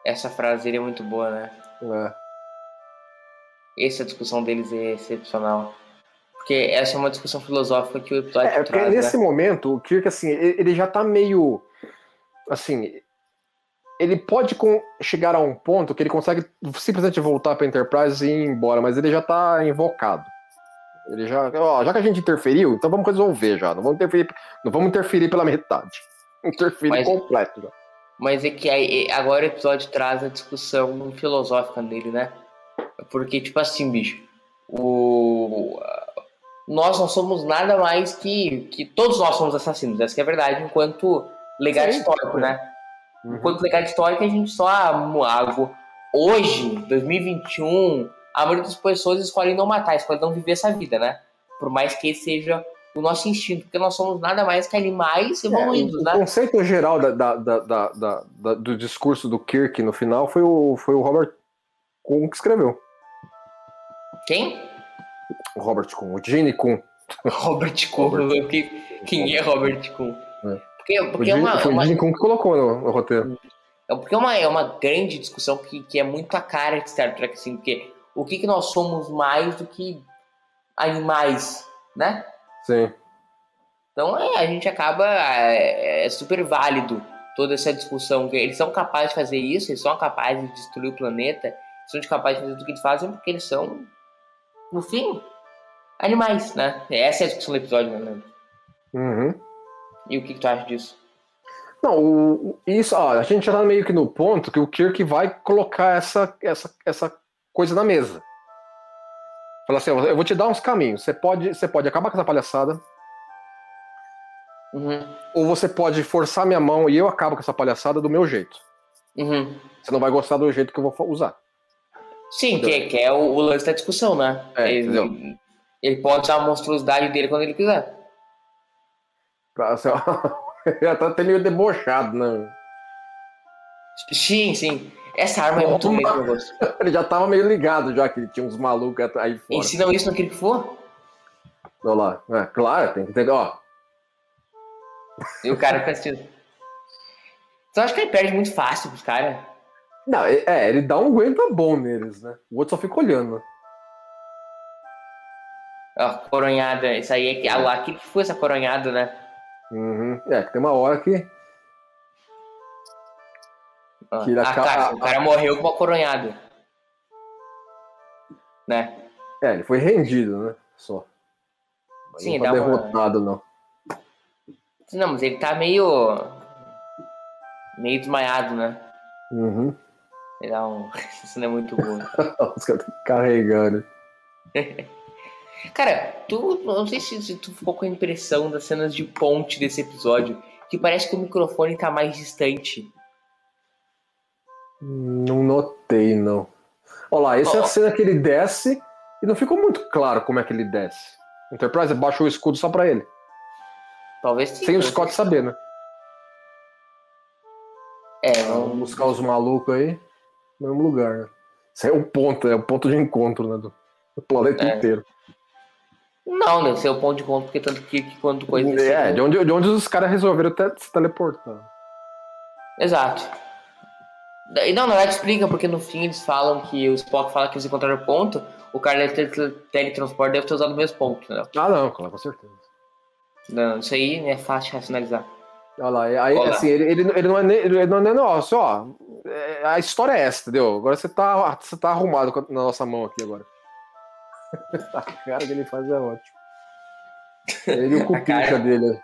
Essa frase dele é muito boa, né? É. Essa discussão deles é excepcional. Porque essa é uma discussão filosófica que o episódio é, traz. É, nesse né? momento, o Kirk, assim, ele já tá meio. Assim. Ele pode chegar a um ponto que ele consegue simplesmente voltar pra Enterprise e ir embora, mas ele já tá invocado. Ele já. Ó, já que a gente interferiu, então vamos resolver já. Não vamos interferir, não vamos interferir pela metade. Interferir mas, completo já. Mas é que aí, agora o episódio traz a discussão filosófica dele, né? Porque, tipo assim, bicho, o nós não somos nada mais que. que todos nós somos assassinos, essa é a verdade, enquanto legado Sim. histórico, né? Uhum. Enquanto legado histórico, a gente só. Ah, hoje, 2021, a maioria das pessoas escolhem não matar, escolhem não viver essa vida, né? Por mais que seja o nosso instinto, porque nós somos nada mais que animais evoluídos, é, né? O conceito geral da, da, da, do discurso do Kirk no final foi o, foi o Robert Kuhn que escreveu. Quem? O Robert Kuhn, o Gene Kuhn. Robert Kuhn, Robert. Quem é Robert Kuhn? É. Porque, é Gene- uma, foi o Gene Kuhn que colocou no, no roteiro. É porque é uma, é uma grande discussão que, que é muito a cara de Star Trek, assim, porque o que, que nós somos mais do que animais, né? Sim. Então é, a gente acaba. É, é super válido toda essa discussão. que Eles são capazes de fazer isso, eles são capazes de destruir o planeta, são capazes de fazer tudo que eles fazem porque eles são, no fim, animais, né? Essa é a discussão do episódio, né? Uhum. E o que, que tu acha disso? Não, o- isso, ó, a gente já tá meio que no ponto que o Kirk vai colocar essa, essa, essa coisa na mesa. Fala assim, eu vou te dar uns caminhos. Você pode, você pode acabar com essa palhaçada, Uhum, ou você pode forçar minha mão e eu acabo com essa palhaçada do meu jeito. uhum. Você não vai gostar do jeito que eu vou usar. Sim, que, é- que é o, o lance da discussão, né? É, ele, ele pode usar a monstruosidade dele quando ele quiser. Pra, assim, ó, já tá até meio debochado, né? Sim, sim. Essa arma é muito gosto. Ele já tava meio ligado já que ele tinha uns malucos aí fora. Ensinam isso no que for. Olha lá. É, claro, tem que ter. Ó, E o cara fica assistindo. Então acho que ele perde muito fácil pros caras. não, é, é, ele dá um aguenta bom neles, né? O outro só fica olhando. Ó, coronhada. Isso aí é que. Ah, lá, que foi essa coronhada, né? Uhum. É, que tem uma hora que. Ó, Que ele a acaba- caixa, o cara morreu com uma coronhada. Né? É, ele foi rendido, né? Só. Mas Sim, não tá dá uma- derrotado, não. Não, mas ele tá meio. meio desmaiado, né? Uhum. Ele dá um. Isso não é muito bom. Os caras estão carregando. Cara, tu. Não sei se, se tu ficou com a impressão das cenas de ponte desse episódio. Que parece que o microfone tá mais distante. Não notei, não. Olha lá, essa é a cena que ele desce e não ficou muito claro como é que ele desce. Enterprise baixou o escudo só pra ele. Talvez sim. Sem o Scott sim. saber, né? É, Vamos não. buscar os malucos aí no mesmo lugar, né? Isso é o ponto, é o ponto de encontro, né? Do, do planeta É. inteiro. Não, deve ser o ponto de conta, porque tanto que que quanto coisa. É, de onde, de onde os caras resolveram te- se teleportar. Exato. Daí, não, na verdade explica, porque no fim eles falam que o Spock fala que eles encontraram o ponto, o cara deve ter tele- teletransporte deve ter usado o mesmo ponto, entendeu? Ah, não, claro, com certeza. Não, isso aí é fácil de racionalizar. Olha lá, aí, Olha lá. assim, ele, ele, ele não é nem, ele não é nosso, ó. é, a história é essa, entendeu? Agora você tá, você tá arrumado na nossa mão aqui agora. a cara que ele faz é ótimo. Ele e o cupincha cara. dele.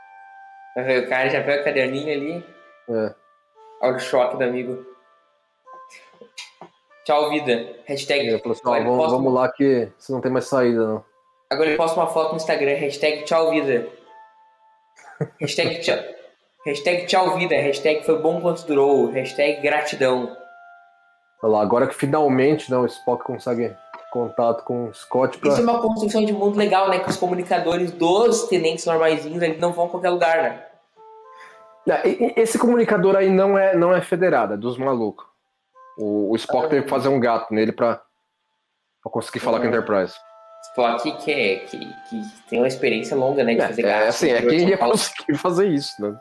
O cara já pega o caderninho ali, É. olha o choque do amigo. Tchau, vida. Hashtag. Ele falou assim, ó, vamos, posta, vamos lá que você não tem mais saída, não. agora ele posta uma foto no Instagram, hashtag tchau, vida. hashtag tchau. Hashtag tchau, vida. Hashtag foi bom quanto durou. Hashtag gratidão. Olha lá, agora que finalmente né, o Spock consegue contato com o Scott pra... Isso é uma construção de mundo legal, né? Que os comunicadores dos tenentes normaizinhos eles não vão a qualquer lugar, né? É, Esse comunicador aí não é, não é federado, é dos malucos. O, o Spock teve que fazer um gato nele pra, pra conseguir falar com a Enterprise. Spock que, é, que, que tem uma experiência longa, né? De fazer É, é, gato. assim, é interior de quem ia conseguir fazer isso, né?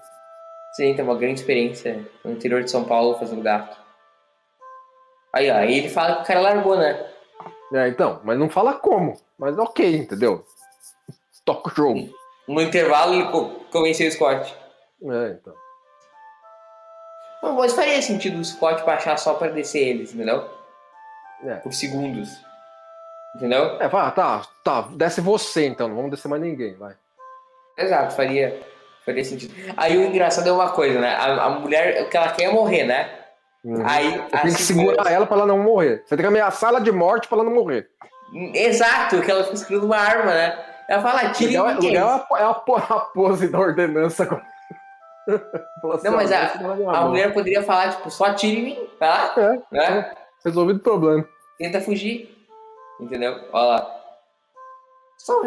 Sim, tem uma grande experiência no interior de São Paulo fazendo gato. Aí, ó, aí ele fala que o cara largou, né? É, então, mas não fala como. Mas ok, entendeu? Toca o jogo. No intervalo ele co- convenceu o Scott. É, então. Não, mas faria sentido o Scott baixar só pra descer eles, entendeu? É. Por segundos. Entendeu? É, fala, tá, tá, desce você então, não vamos descer mais ninguém, vai. Exato, faria, faria sentido. Aí o engraçado é uma coisa, né? A, a mulher, o que ela quer é morrer, né? Uhum. Aí tem que segurar ela pra ela não morrer. Você tem que ameaçar ela de morte pra ela não morrer. Exato, que ela fica escrevendo uma arma, né? Ela fala, tira legal, é- legal é a, é a po- a pose da ordenança. assim, Não, mas a, a mulher poderia falar, tipo, só atire em mim, lá, É, né? resolvido o problema. Tenta fugir. Entendeu? Olha lá. Só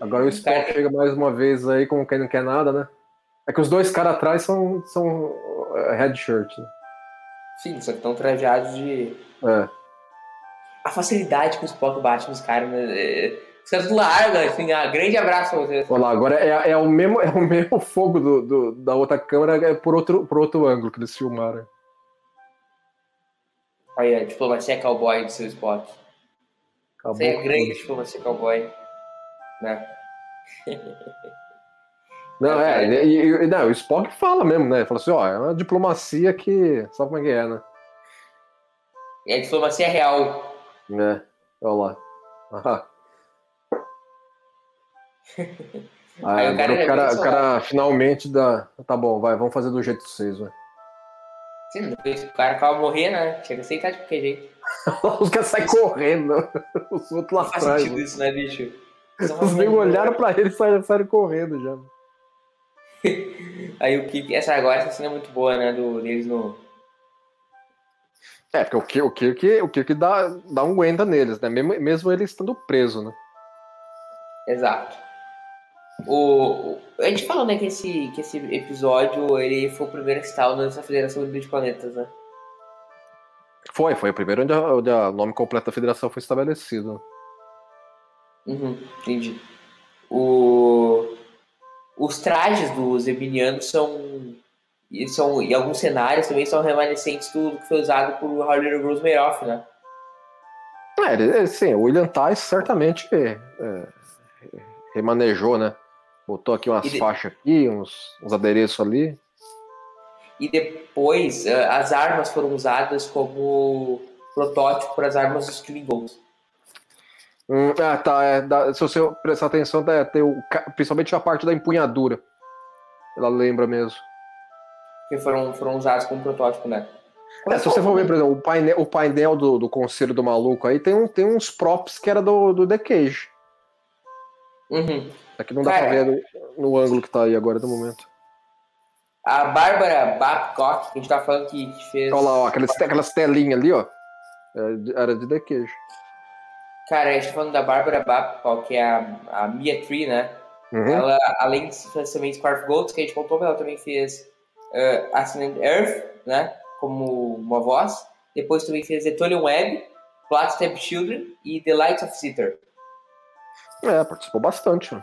Agora o Spock Cara, chega mais uma vez aí, como quem não quer nada, né? É que os dois caras atrás são, são é, red shirt, né? Sim, só que estão trajados de. É. A facilidade que o Spock bate nos caras, né? É, Os caras largam, assim, ah, grande abraço pra vocês. Olha lá, agora é, é, o mesmo, é o mesmo fogo do, do- da outra câmera, é por outro, por outro ângulo que eles filmaram. Aí, a diplomacia cowboy do seu Spock. Acabou aí é grande diplomacia cowboy. Né? Não, é, É, e, e- não, o Spock fala mesmo, né? Fala assim, ó, é uma diplomacia que. Sabe como é que é, né? E a diplomacia real. É, olha lá. Ah. Ah, Aí o cara o cara, o cara finalmente dá. Tá bom, vai, vamos fazer do jeito de vocês, vai. Sim, o cara acaba morrer, né? Chega a aceitar de qualquer jeito. Os caras saem correndo, os outros lá Não faz atrás. sentido né? isso, né, bicho? Os negros olharam pra ele e saíram, saíram correndo já. Aí o que. Essa agora essa cena é muito boa, né? Do, deles no. É, porque o Kirk, o Kirk, o Kirk dá, dá um aguenta neles, né? Mesmo, mesmo ele estando preso, né? Exato. O, a gente falou, né, que esse, que esse episódio ele foi o primeiro instalo nessa Federação de Planetas, né? Foi, foi o primeiro onde, a- onde a- o nome completo da federação foi estabelecido. Uhum, entendi. O, os trajes dos Emilianos são, e são. Em alguns cenários também são remanescentes do que foi usado por Harley Rosemeroff, né? É, sim, o William Tice certamente é, é, remanejou, né? Botou aqui umas de- faixas aqui, uns, uns adereços ali. E depois eh, as armas foram usadas como protótipo para as armas dos Klingons. Hum, ah, tá. é, dá- se você prestar atenção, dá, tem o, principalmente a parte da empunhadura. Ela lembra mesmo. Que foram, foram usados como protótipo, né? É, se você for ver, por exemplo, o painel, o painel do, do Conselho do Maluco aí tem, um, tem uns props que era do, do The Cage. Uhum. Aqui não dá Cara. pra ver no, no ângulo que tá aí agora no momento. A Bárbara Babcock, que a gente tá falando que, que fez. Olha lá, ó, aquelas, aquelas telinhas ali, ó. Era de- Era de The Cage. Cara, a gente tá falando da Bárbara Babcock, que é a, a Mia Tree, né? Uhum. Ela, além de fazer também Scarf Gold, que a gente contou, ela também fez uh, Ascendant Earth, né? Como uma voz. Depois também fez Etolian Web, Plat Step Children e The Light of Sitter. É, participou bastante. ó.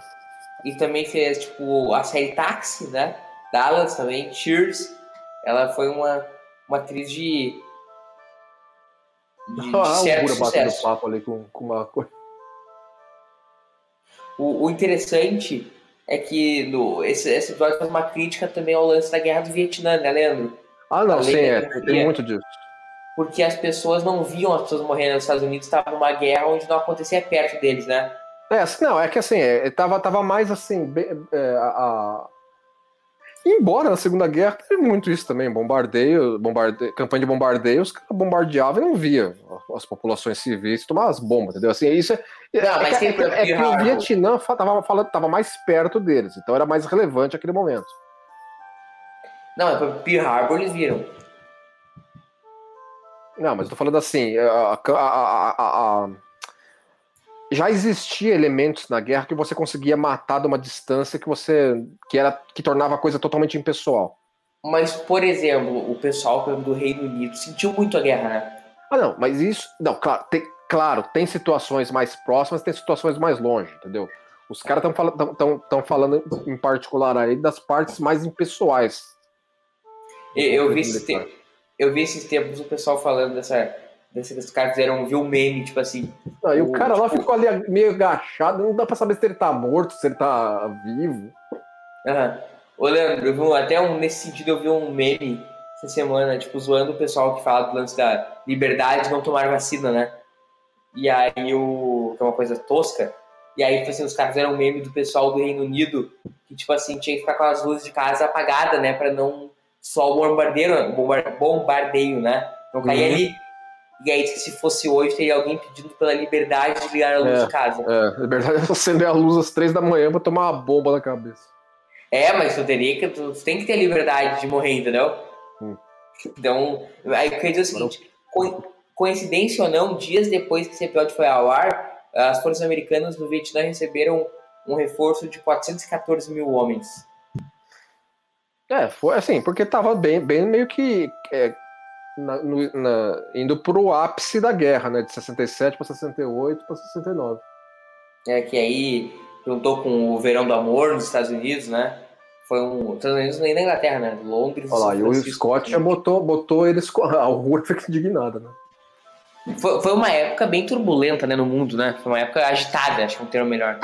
E também fez, tipo, a série Taxi, né? Dallas também, Cheers. Ela foi uma, uma atriz de. de, de Ah, certo sucesso. papo ali com, com uma coisa. O, o interessante é que no, esse, esse episódio faz uma crítica também ao lance da guerra do Vietnã, né, Leandro? Ah, não, sim, é. Tem muito disso. Porque as pessoas não viam as pessoas morrendo nos Estados Unidos, estava numa guerra onde não acontecia perto deles, né? É, assim, não, é que assim, é, tava, tava mais assim, bem, é, a, a- Embora na Segunda Guerra teve muito isso também, bombardeio, bombardeio campanha de bombardeio, os caras bombardeavam e não via as populações civis tomar as bombas, entendeu? Assim, isso é, é, Não, mas é, que- tem é, que o Pearl Harbor. Vietnã tava, falando, tava mais perto deles, então era mais relevante aquele momento. Não, é Pearl Harbor eles viram. Não, mas eu tô falando assim, a- a- a- a- já existia elementos na guerra que você conseguia matar de uma distância que você que era que tornava a coisa totalmente impessoal. Mas, por exemplo, o pessoal do Reino Unido sentiu muito a guerra, né? Ah, não, mas isso, não, claro, tem, claro, tem situações mais próximas, tem situações mais longe, entendeu? Os caras estão falando, tão, tão, falando em particular aí das partes mais impessoais. Eu, eu vi esses tempos, eu vi esses tempos o pessoal falando dessa. Os caras fizeram, viu um meme, tipo assim. Não, e o O- cara lá tipo- ficou ali meio agachado, não dá pra saber se ele tá morto, se ele tá vivo. Aham. Ô, Leandro, eu vi até um, nesse sentido eu vi um meme essa semana, tipo, zoando o pessoal que fala do lance da liberdade de não tomar vacina, né? E aí o. que é uma coisa tosca. E aí, tipo assim, os caras fizeram um meme do pessoal do Reino Unido que, tipo assim, tinha que ficar com as luzes de casa apagadas, né? Pra não. Só o bombardeio, bombar- bombardeio, né? Não cair Uhum. ali. E aí, se fosse hoje, teria alguém pedindo pela liberdade de ligar a luz É. de casa. É, na verdade é acender a luz às três da manhã pra tomar uma bomba na cabeça. É, mas tu teria que. Tu tem que ter liberdade de morrer, entendeu? Hum. Então, aí eu queria dizer o seguinte: co- coincidência ou não, dias depois que esse episódio foi ao ar, as forças americanas no Vietnã receberam um reforço de 414 mil homens. É, foi assim, porque tava bem, bem meio que é, na- no- na- indo pro ápice da guerra, né? De 67 pra 68 pra 69. É, que aí juntou com o Verão do Amor nos Estados Unidos, né? Foi um. Estados Unidos nem na Inglaterra, né? Londres. Olha lá, e o. Scott já botou, botou eles. A rua fica indignada, né? Foi, foi uma época bem turbulenta, né, no mundo, né? Foi uma época agitada, acho que é um termo melhor.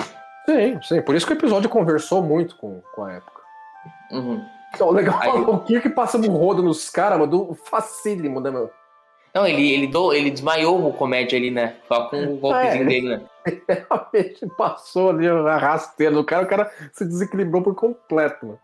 Sim, sim. Por isso que o episódio conversou muito com, com a época. Uhum. Então, o legal Aí- o Kirk passa um rodo nos caras, mano, do facílimo, né, meu? Não, ele, ele, do, ele desmaiou o comédia ali, né? Só com o golpezinho É. dele, né? Realmente passou ali a rasteira do cara, o cara se desequilibrou por completo, mano.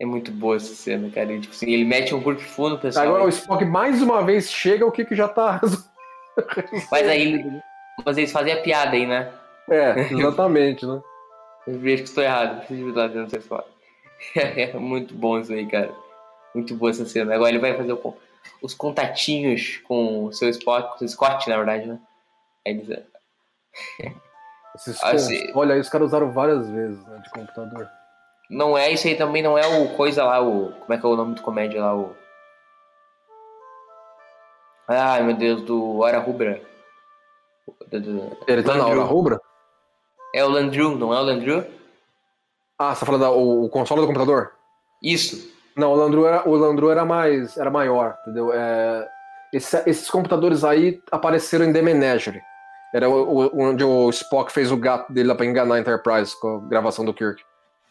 É muito boa essa cena, cara. Ele, tipo assim, ele mete um curto fundo, pessoal. Agora o Spock mais uma vez chega, o Kirk já tá. Mas aí mas eles fazem a piada aí, né? É, exatamente, né? Eu vejo que estou errado, preciso de dentro dessa história. É muito bom isso aí, cara. Muito boa essa cena. Agora ele vai fazer o os contatinhos com o seu Spock, com o Scott, na verdade, né? Eles, Esses Ah, cons- sim. Olha aí, os caras usaram várias vezes, né, de computador. Não é isso aí também, não é o coisa lá, o. Como é que é o nome do comédia lá? O. Ai meu Deus, do Hora Rubra. Do- do- Ele tá na hora rubra? É o Landru, não é o Landru? Ah, você tá falando da, o, o console do computador? Isso. Não, o Landru era, o Landru era mais. era maior, entendeu? É, esse- esses computadores aí apareceram em The Menagerie. Era o, o- onde o Spock fez o gato dele lá pra enganar a Enterprise com a gravação do Kirk.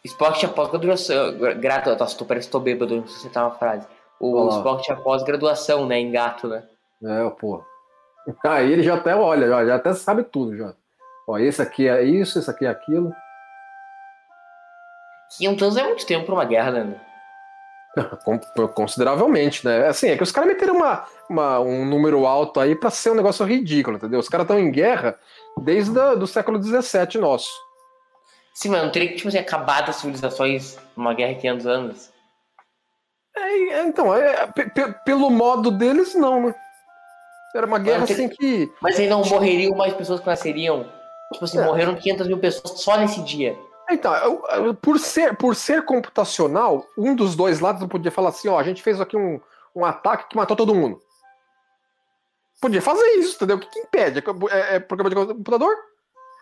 Spock tinha pós-graduação. gra- Grato, nossa, tu parece que tô bêbado, não sei se citar uma frase. O Olha lá. Spock tinha pós-graduação, né, em gato, né? É, pô. Aí ele já até olha, já, já até sabe tudo já. Ó, esse aqui é isso, esse aqui é aquilo. 500 anos é muito tempo pra uma guerra, né? Consideravelmente, né? Assim, é que os caras meteram uma, uma- um número alto aí pra ser um negócio ridículo, entendeu? Os caras estão em guerra desde o do século XVII nosso. Sim, mas não teria que, tipo assim, acabar as civilizações numa guerra de 500 anos. É, então, é, pe- pe- pelo modo deles, não, né? Era uma guerra tem- assim que. Mas aí não morreriam mais pessoas que nasceriam. Tipo assim, É. morreram 500 mil pessoas só nesse dia. Então, eu- eu- por ser, por ser computacional, um dos dois lados não podia falar assim, ó, a gente fez aqui um, um ataque que matou todo mundo. Podia fazer isso, entendeu? O que, que impede? É, é- é programa de computador?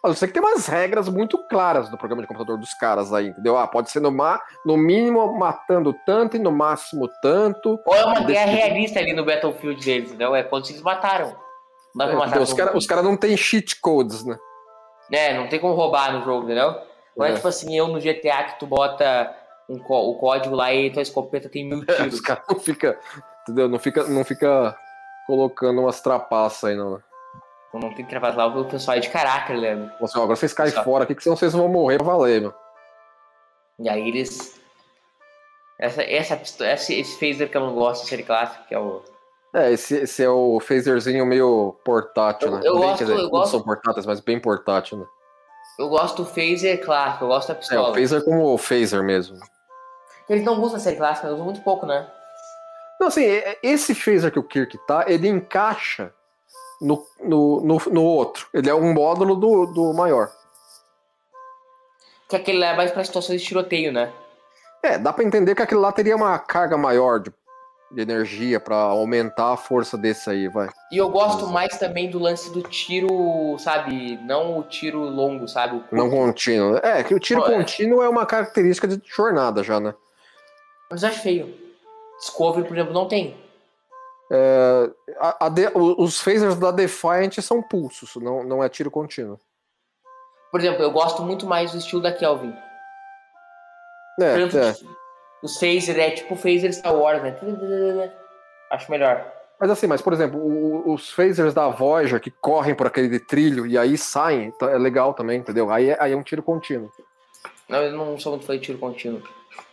A não ser que tem umas regras muito claras do programa de computador dos caras aí, entendeu? Ah, pode ser no, ma no mínimo matando tanto e no máximo tanto. Ou é uma guerra tipo. realista ali no Battlefield deles, entendeu? É quando eles mataram. Não É, entendeu? os caras não tem cheat codes, né? É, não tem como roubar no jogo, entendeu? Não é, É. tipo assim, eu no GTA que tu bota um o código lá e tua escopeta tem mil É, tiros. os caras não fica, entendeu? Não fica, não fica colocando umas trapaças aí, não. né? Então não tem que travar lá o pessoal é de caráter, Leandro. Assim, agora vocês caem Exato. fora aqui, que senão vocês vão morrer pra valer, meu. E aí eles. Essa, essa, esse, phaser que eu não gosto, série clássica, que é o. É, esse, esse é o phaserzinho meio portátil, Eu- né? eu Bem, gosto- dizer, eu não gosto- são portáteis, mas bem portátil, né? Eu gosto do phaser clássico, eu gosto da É, pistola. o phaser como o phaser mesmo. Eles não usam a série clássica, eles usam muito pouco, né? Não, assim, é- é- esse phaser que o Kirk tá, ele encaixa no, no, no, no outro. Ele é um módulo do, do maior. Que aquele lá é mais pra situações de tiroteio, né? É, dá pra entender que aquele lá teria uma carga maior de, de energia pra aumentar a força desse aí, vai. E eu gosto mais também do lance do tiro, sabe? Não o tiro longo, sabe? Não contínuo. É, que o tiro é. contínuo é uma característica de jornada já, né? Mas eu acho feio. Discovery, por exemplo, não tem. A- a de- os phasers da Defiant são pulsos, não, não é tiro contínuo. Por exemplo, eu gosto muito mais do estilo da Kelvin. É, exemplo, é. Os phaser é tipo phaser Star Wars, né? Acho melhor. Mas assim, mas por exemplo, o- os phasers da Voyager que correm por aquele trilho e aí saem, tá- é legal também, entendeu? Aí é, aí é um tiro contínuo. Não, eu não sou muito fã de tiro contínuo.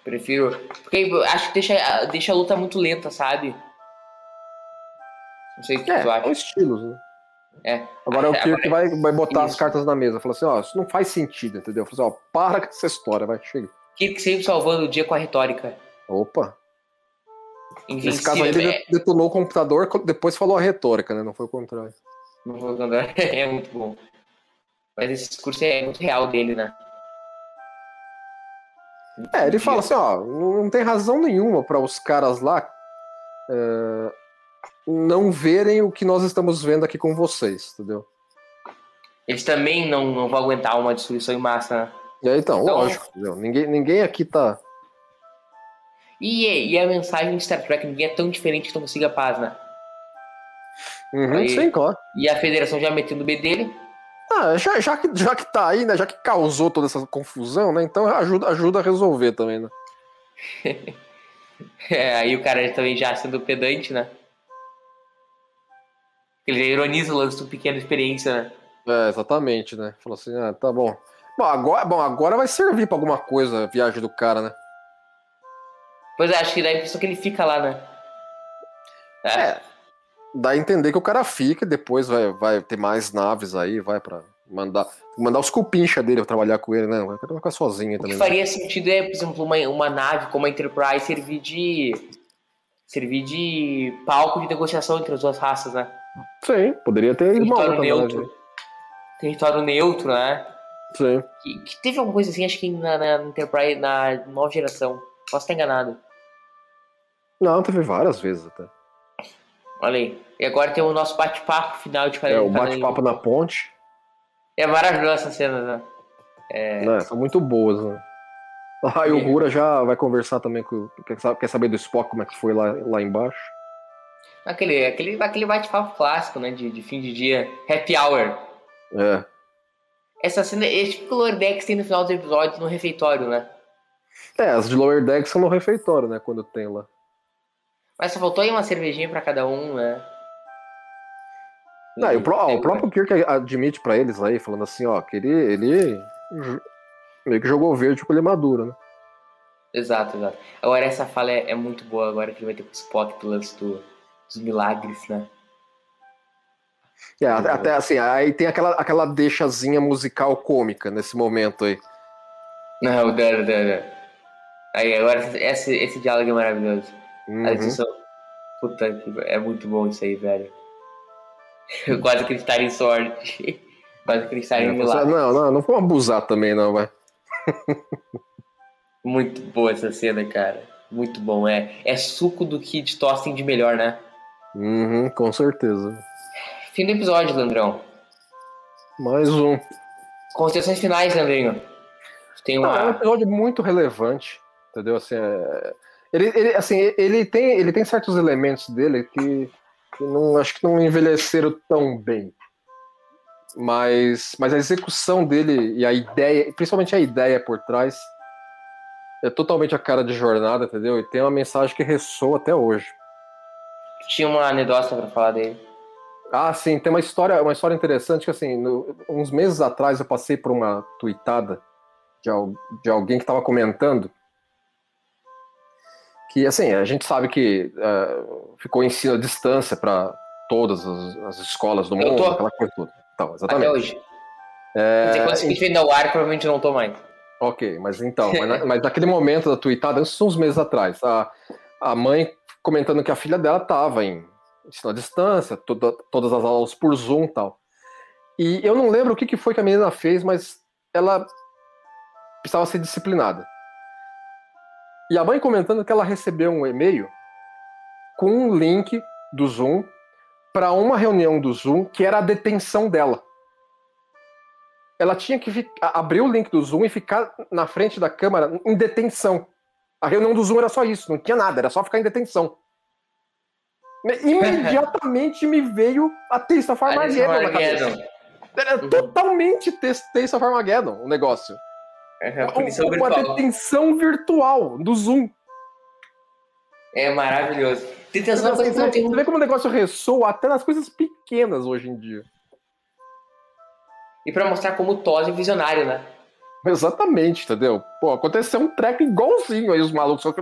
Prefiro. Porque acho que deixa, deixa a luta muito lenta, sabe? Não sei o que É, tu acha. estilos, né? É. Agora é o É, Kirk agora- vai, vai botar as Isso. cartas na mesa. Fala assim, ó, isso não faz sentido, entendeu? Fala assim, ó, para com essa história, vai, chega. Kirk sempre salvando o dia com a retórica. Opa. Nesse caso aí Invencível. ele detonou o computador, depois falou a retórica, né? Não foi o contrário. É, não vou contar. é muito bom. Mas esse discurso é muito real dele, né? É, ele fala assim, ó, não tem razão nenhuma para os caras lá é, não verem o que nós estamos vendo aqui com vocês, entendeu? Eles também não, não vão aguentar uma destruição em massa, né? É, então, Então- lógico. entendeu? Ninguém, ninguém aqui tá. E, e a mensagem de Star Trek ninguém é tão diferente que não consiga paz, né? Uhum, Aí- sim, claro. E a federação já metendo o B dele. Ah, já, já, que, já que tá aí, né? Já que causou toda essa confusão, né? Então ajuda, ajuda a resolver também, né? É, aí o cara também já sendo pedante, né? Ele ironiza o lance do pequena experiência, né? É, exatamente, né? Falou assim, ah, tá bom. Bom, agora, bom, agora vai servir pra alguma coisa a viagem do cara, né? Pois é, acho que dá a impressão que ele fica lá, né? É. Dá a entender que o cara fica e depois vai, vai ter mais naves aí, vai pra mandar, mandar os cupincha dele pra trabalhar com ele, né? O cara vai ficar sozinho O que também. né? faria sentido é, por exemplo, uma, uma nave como a Enterprise servir de. servir de palco de negociação entre as duas raças, né? Sim, poderia ter mal Território também. né? neutro. Território neutro, né? Sim. Que, que teve alguma coisa assim, acho que na, na Enterprise, na nova geração. Posso estar enganado. Não, teve várias vezes até. Olha aí. E agora tem o nosso bate-papo final de É, o cada- bate-papo na ponte, É maravilhosa essa cena, né? É. né? São muito boas, né? Ah, e o Rura já vai conversar também com. Quer saber do Spock como é que foi lá, lá embaixo? Aquele, aquele, aquele bate-papo clássico, né? De, de fim de dia. Happy Hour. É. Essa cena é tipo Lower Decks tem no final do episódio no refeitório, né? É, as de Lower Decks são no refeitório, né? Quando tem lá. Mas só faltou aí uma cervejinha pra cada um, né? Não, e o, ó, Tem- o próprio Kirk admite pra eles aí, falando assim, ó, que ele, ele meio que jogou verde com ele maduro, né? Exato, exato. Agora essa fala é, é muito boa agora que ele vai ter com o Spock do lance do- dos milagres, né? É, até, assim, aí tem aquela, aquela deixazinha musical cômica nesse momento aí. Não, não, não, não. Aí, agora esse, esse diálogo é maravilhoso. A Uhum. discussão. Puta que é muito bom isso aí, velho. Eu quase acreditar em sorte. Quase acreditar em É, milagre. não, não, não vamos abusar também, não, vai. Muito boa essa cena, cara. Muito bom. É, é suco do que de tossem de melhor, né? Uhum, com certeza. Fim do episódio, Landrão. Mais um. Considerações finais, Leandrinho. Tem Não, é um uma. episódio muito relevante, entendeu? Assim, é- ele, ele, assim, ele, tem, ele tem certos elementos dele que, que não, acho que não envelheceram tão bem. Mas, mas a execução dele e a ideia, principalmente a ideia por trás, é totalmente a cara de jornada, entendeu? E tem uma mensagem que ressoa até hoje. Tinha uma anedota pra falar dele. Ah, sim, tem uma história, uma história interessante que assim, no- uns meses atrás eu passei por uma tweetada de, de alguém que estava comentando que assim, a gente sabe que eh, ficou ensino à distância para todas as, as escolas do Eu mundo, tô. aquela coisa toda. Então, Até exatamente. hoje. É, quando esse vídeo vem ao ar, provavelmente não tô mais. Ok, mas então, mas, na- mas naquele momento da tweetada, isso uns meses atrás, a, a mãe comentando que a filha dela estava em ensino à distância, toda- todas as aulas por Zoom e tal. E eu não lembro o que, que foi que a menina fez, mas ela precisava ser disciplinada. E a mãe comentando que ela recebeu um e-mail com um link do Zoom para uma reunião do Zoom que era a detenção dela ela tinha que abrir o link do Zoom e ficar na frente da câmera em detenção. A reunião do Zoom era só isso, não tinha nada, era só ficar em detenção. Me- Imediatamente me veio a Taste of Armageddon na cabeça. Era Uhum. totalmente Taste of Armageddon o negócio. É a punição Uma virtual. detenção virtual do Zoom. É maravilhoso. Detenção é uma Você tem você vê como o negócio ressoa até nas coisas pequenas hoje em dia. E pra mostrar como o Todd é visionário, né? Exatamente, entendeu? Pô, aconteceu um treco igualzinho aí, os malucos, só que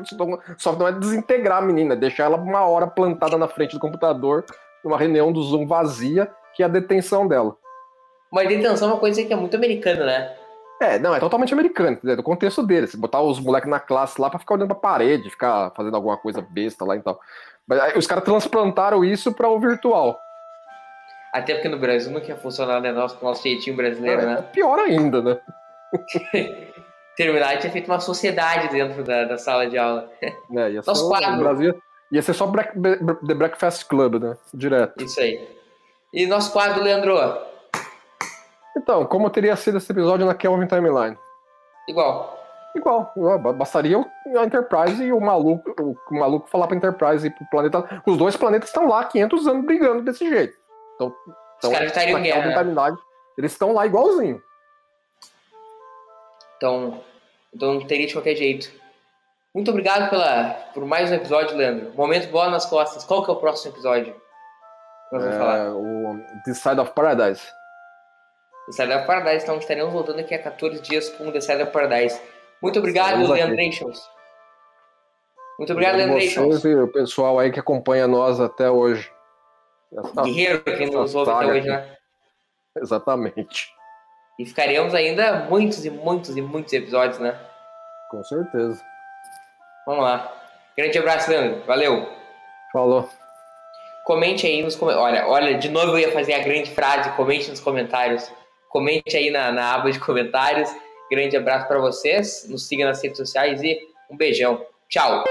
só não é desintegrar a menina, é deixar ela uma hora plantada na frente do computador, numa reunião do Zoom vazia, que é a detenção dela. Mas detenção é uma coisa que é muito americana, né? É, não, é totalmente americano, entendeu? Do contexto dele. Botar os moleques na classe lá pra ficar olhando pra parede, ficar fazendo alguma coisa besta lá e tal. Mas aí os caras transplantaram isso pra o virtual. Até porque no Brasil não quer funcionar né, nosso, nosso jeitinho brasileiro, É, né? pior ainda, né? Terminar tinha feito uma sociedade dentro da, da sala de aula. É, ia ser Nosso o- quadro. o Brasil ia ser só Break- Bre- The Breakfast Club, né? Direto. Isso aí. E nosso quadro, Leandro? Então, como teria sido esse episódio na Kelvin Timeline? Igual. Igual, igual, bastaria a Enterprise e o maluco, o maluco falar pra Enterprise e pro planeta. Os dois planetas estão lá há 500 anos brigando desse jeito. Então, Os caras estariam guerra. Timeline, eles estão lá igualzinho. Então, então não teria de qualquer jeito. Muito obrigado pela, por mais um episódio, Leandro. Momento bola nas costas. Qual que é o próximo episódio? Nós vamos é, falar. O The Side of Paradise. The Side of Paradise. Então estaremos voltando aqui a 14 dias com The Side of Paradise. Muito obrigado, Leandro Nations. Muito obrigado, Leandro Nations. e o pessoal aí que acompanha nós até hoje. Essa, Guerreiro que nos ouve até hoje, né? Exatamente. E ficaremos ainda muitos e muitos e muitos episódios, né? Com certeza. Vamos lá. Grande abraço, Leandro. Valeu. Falou. Comente aí nos comentários. Olha, olha, de novo eu ia fazer a grande frase. Comente nos comentários. Comente aí na, na aba de comentários. Grande abraço para vocês. Nos siga nas redes sociais e um beijão. Tchau.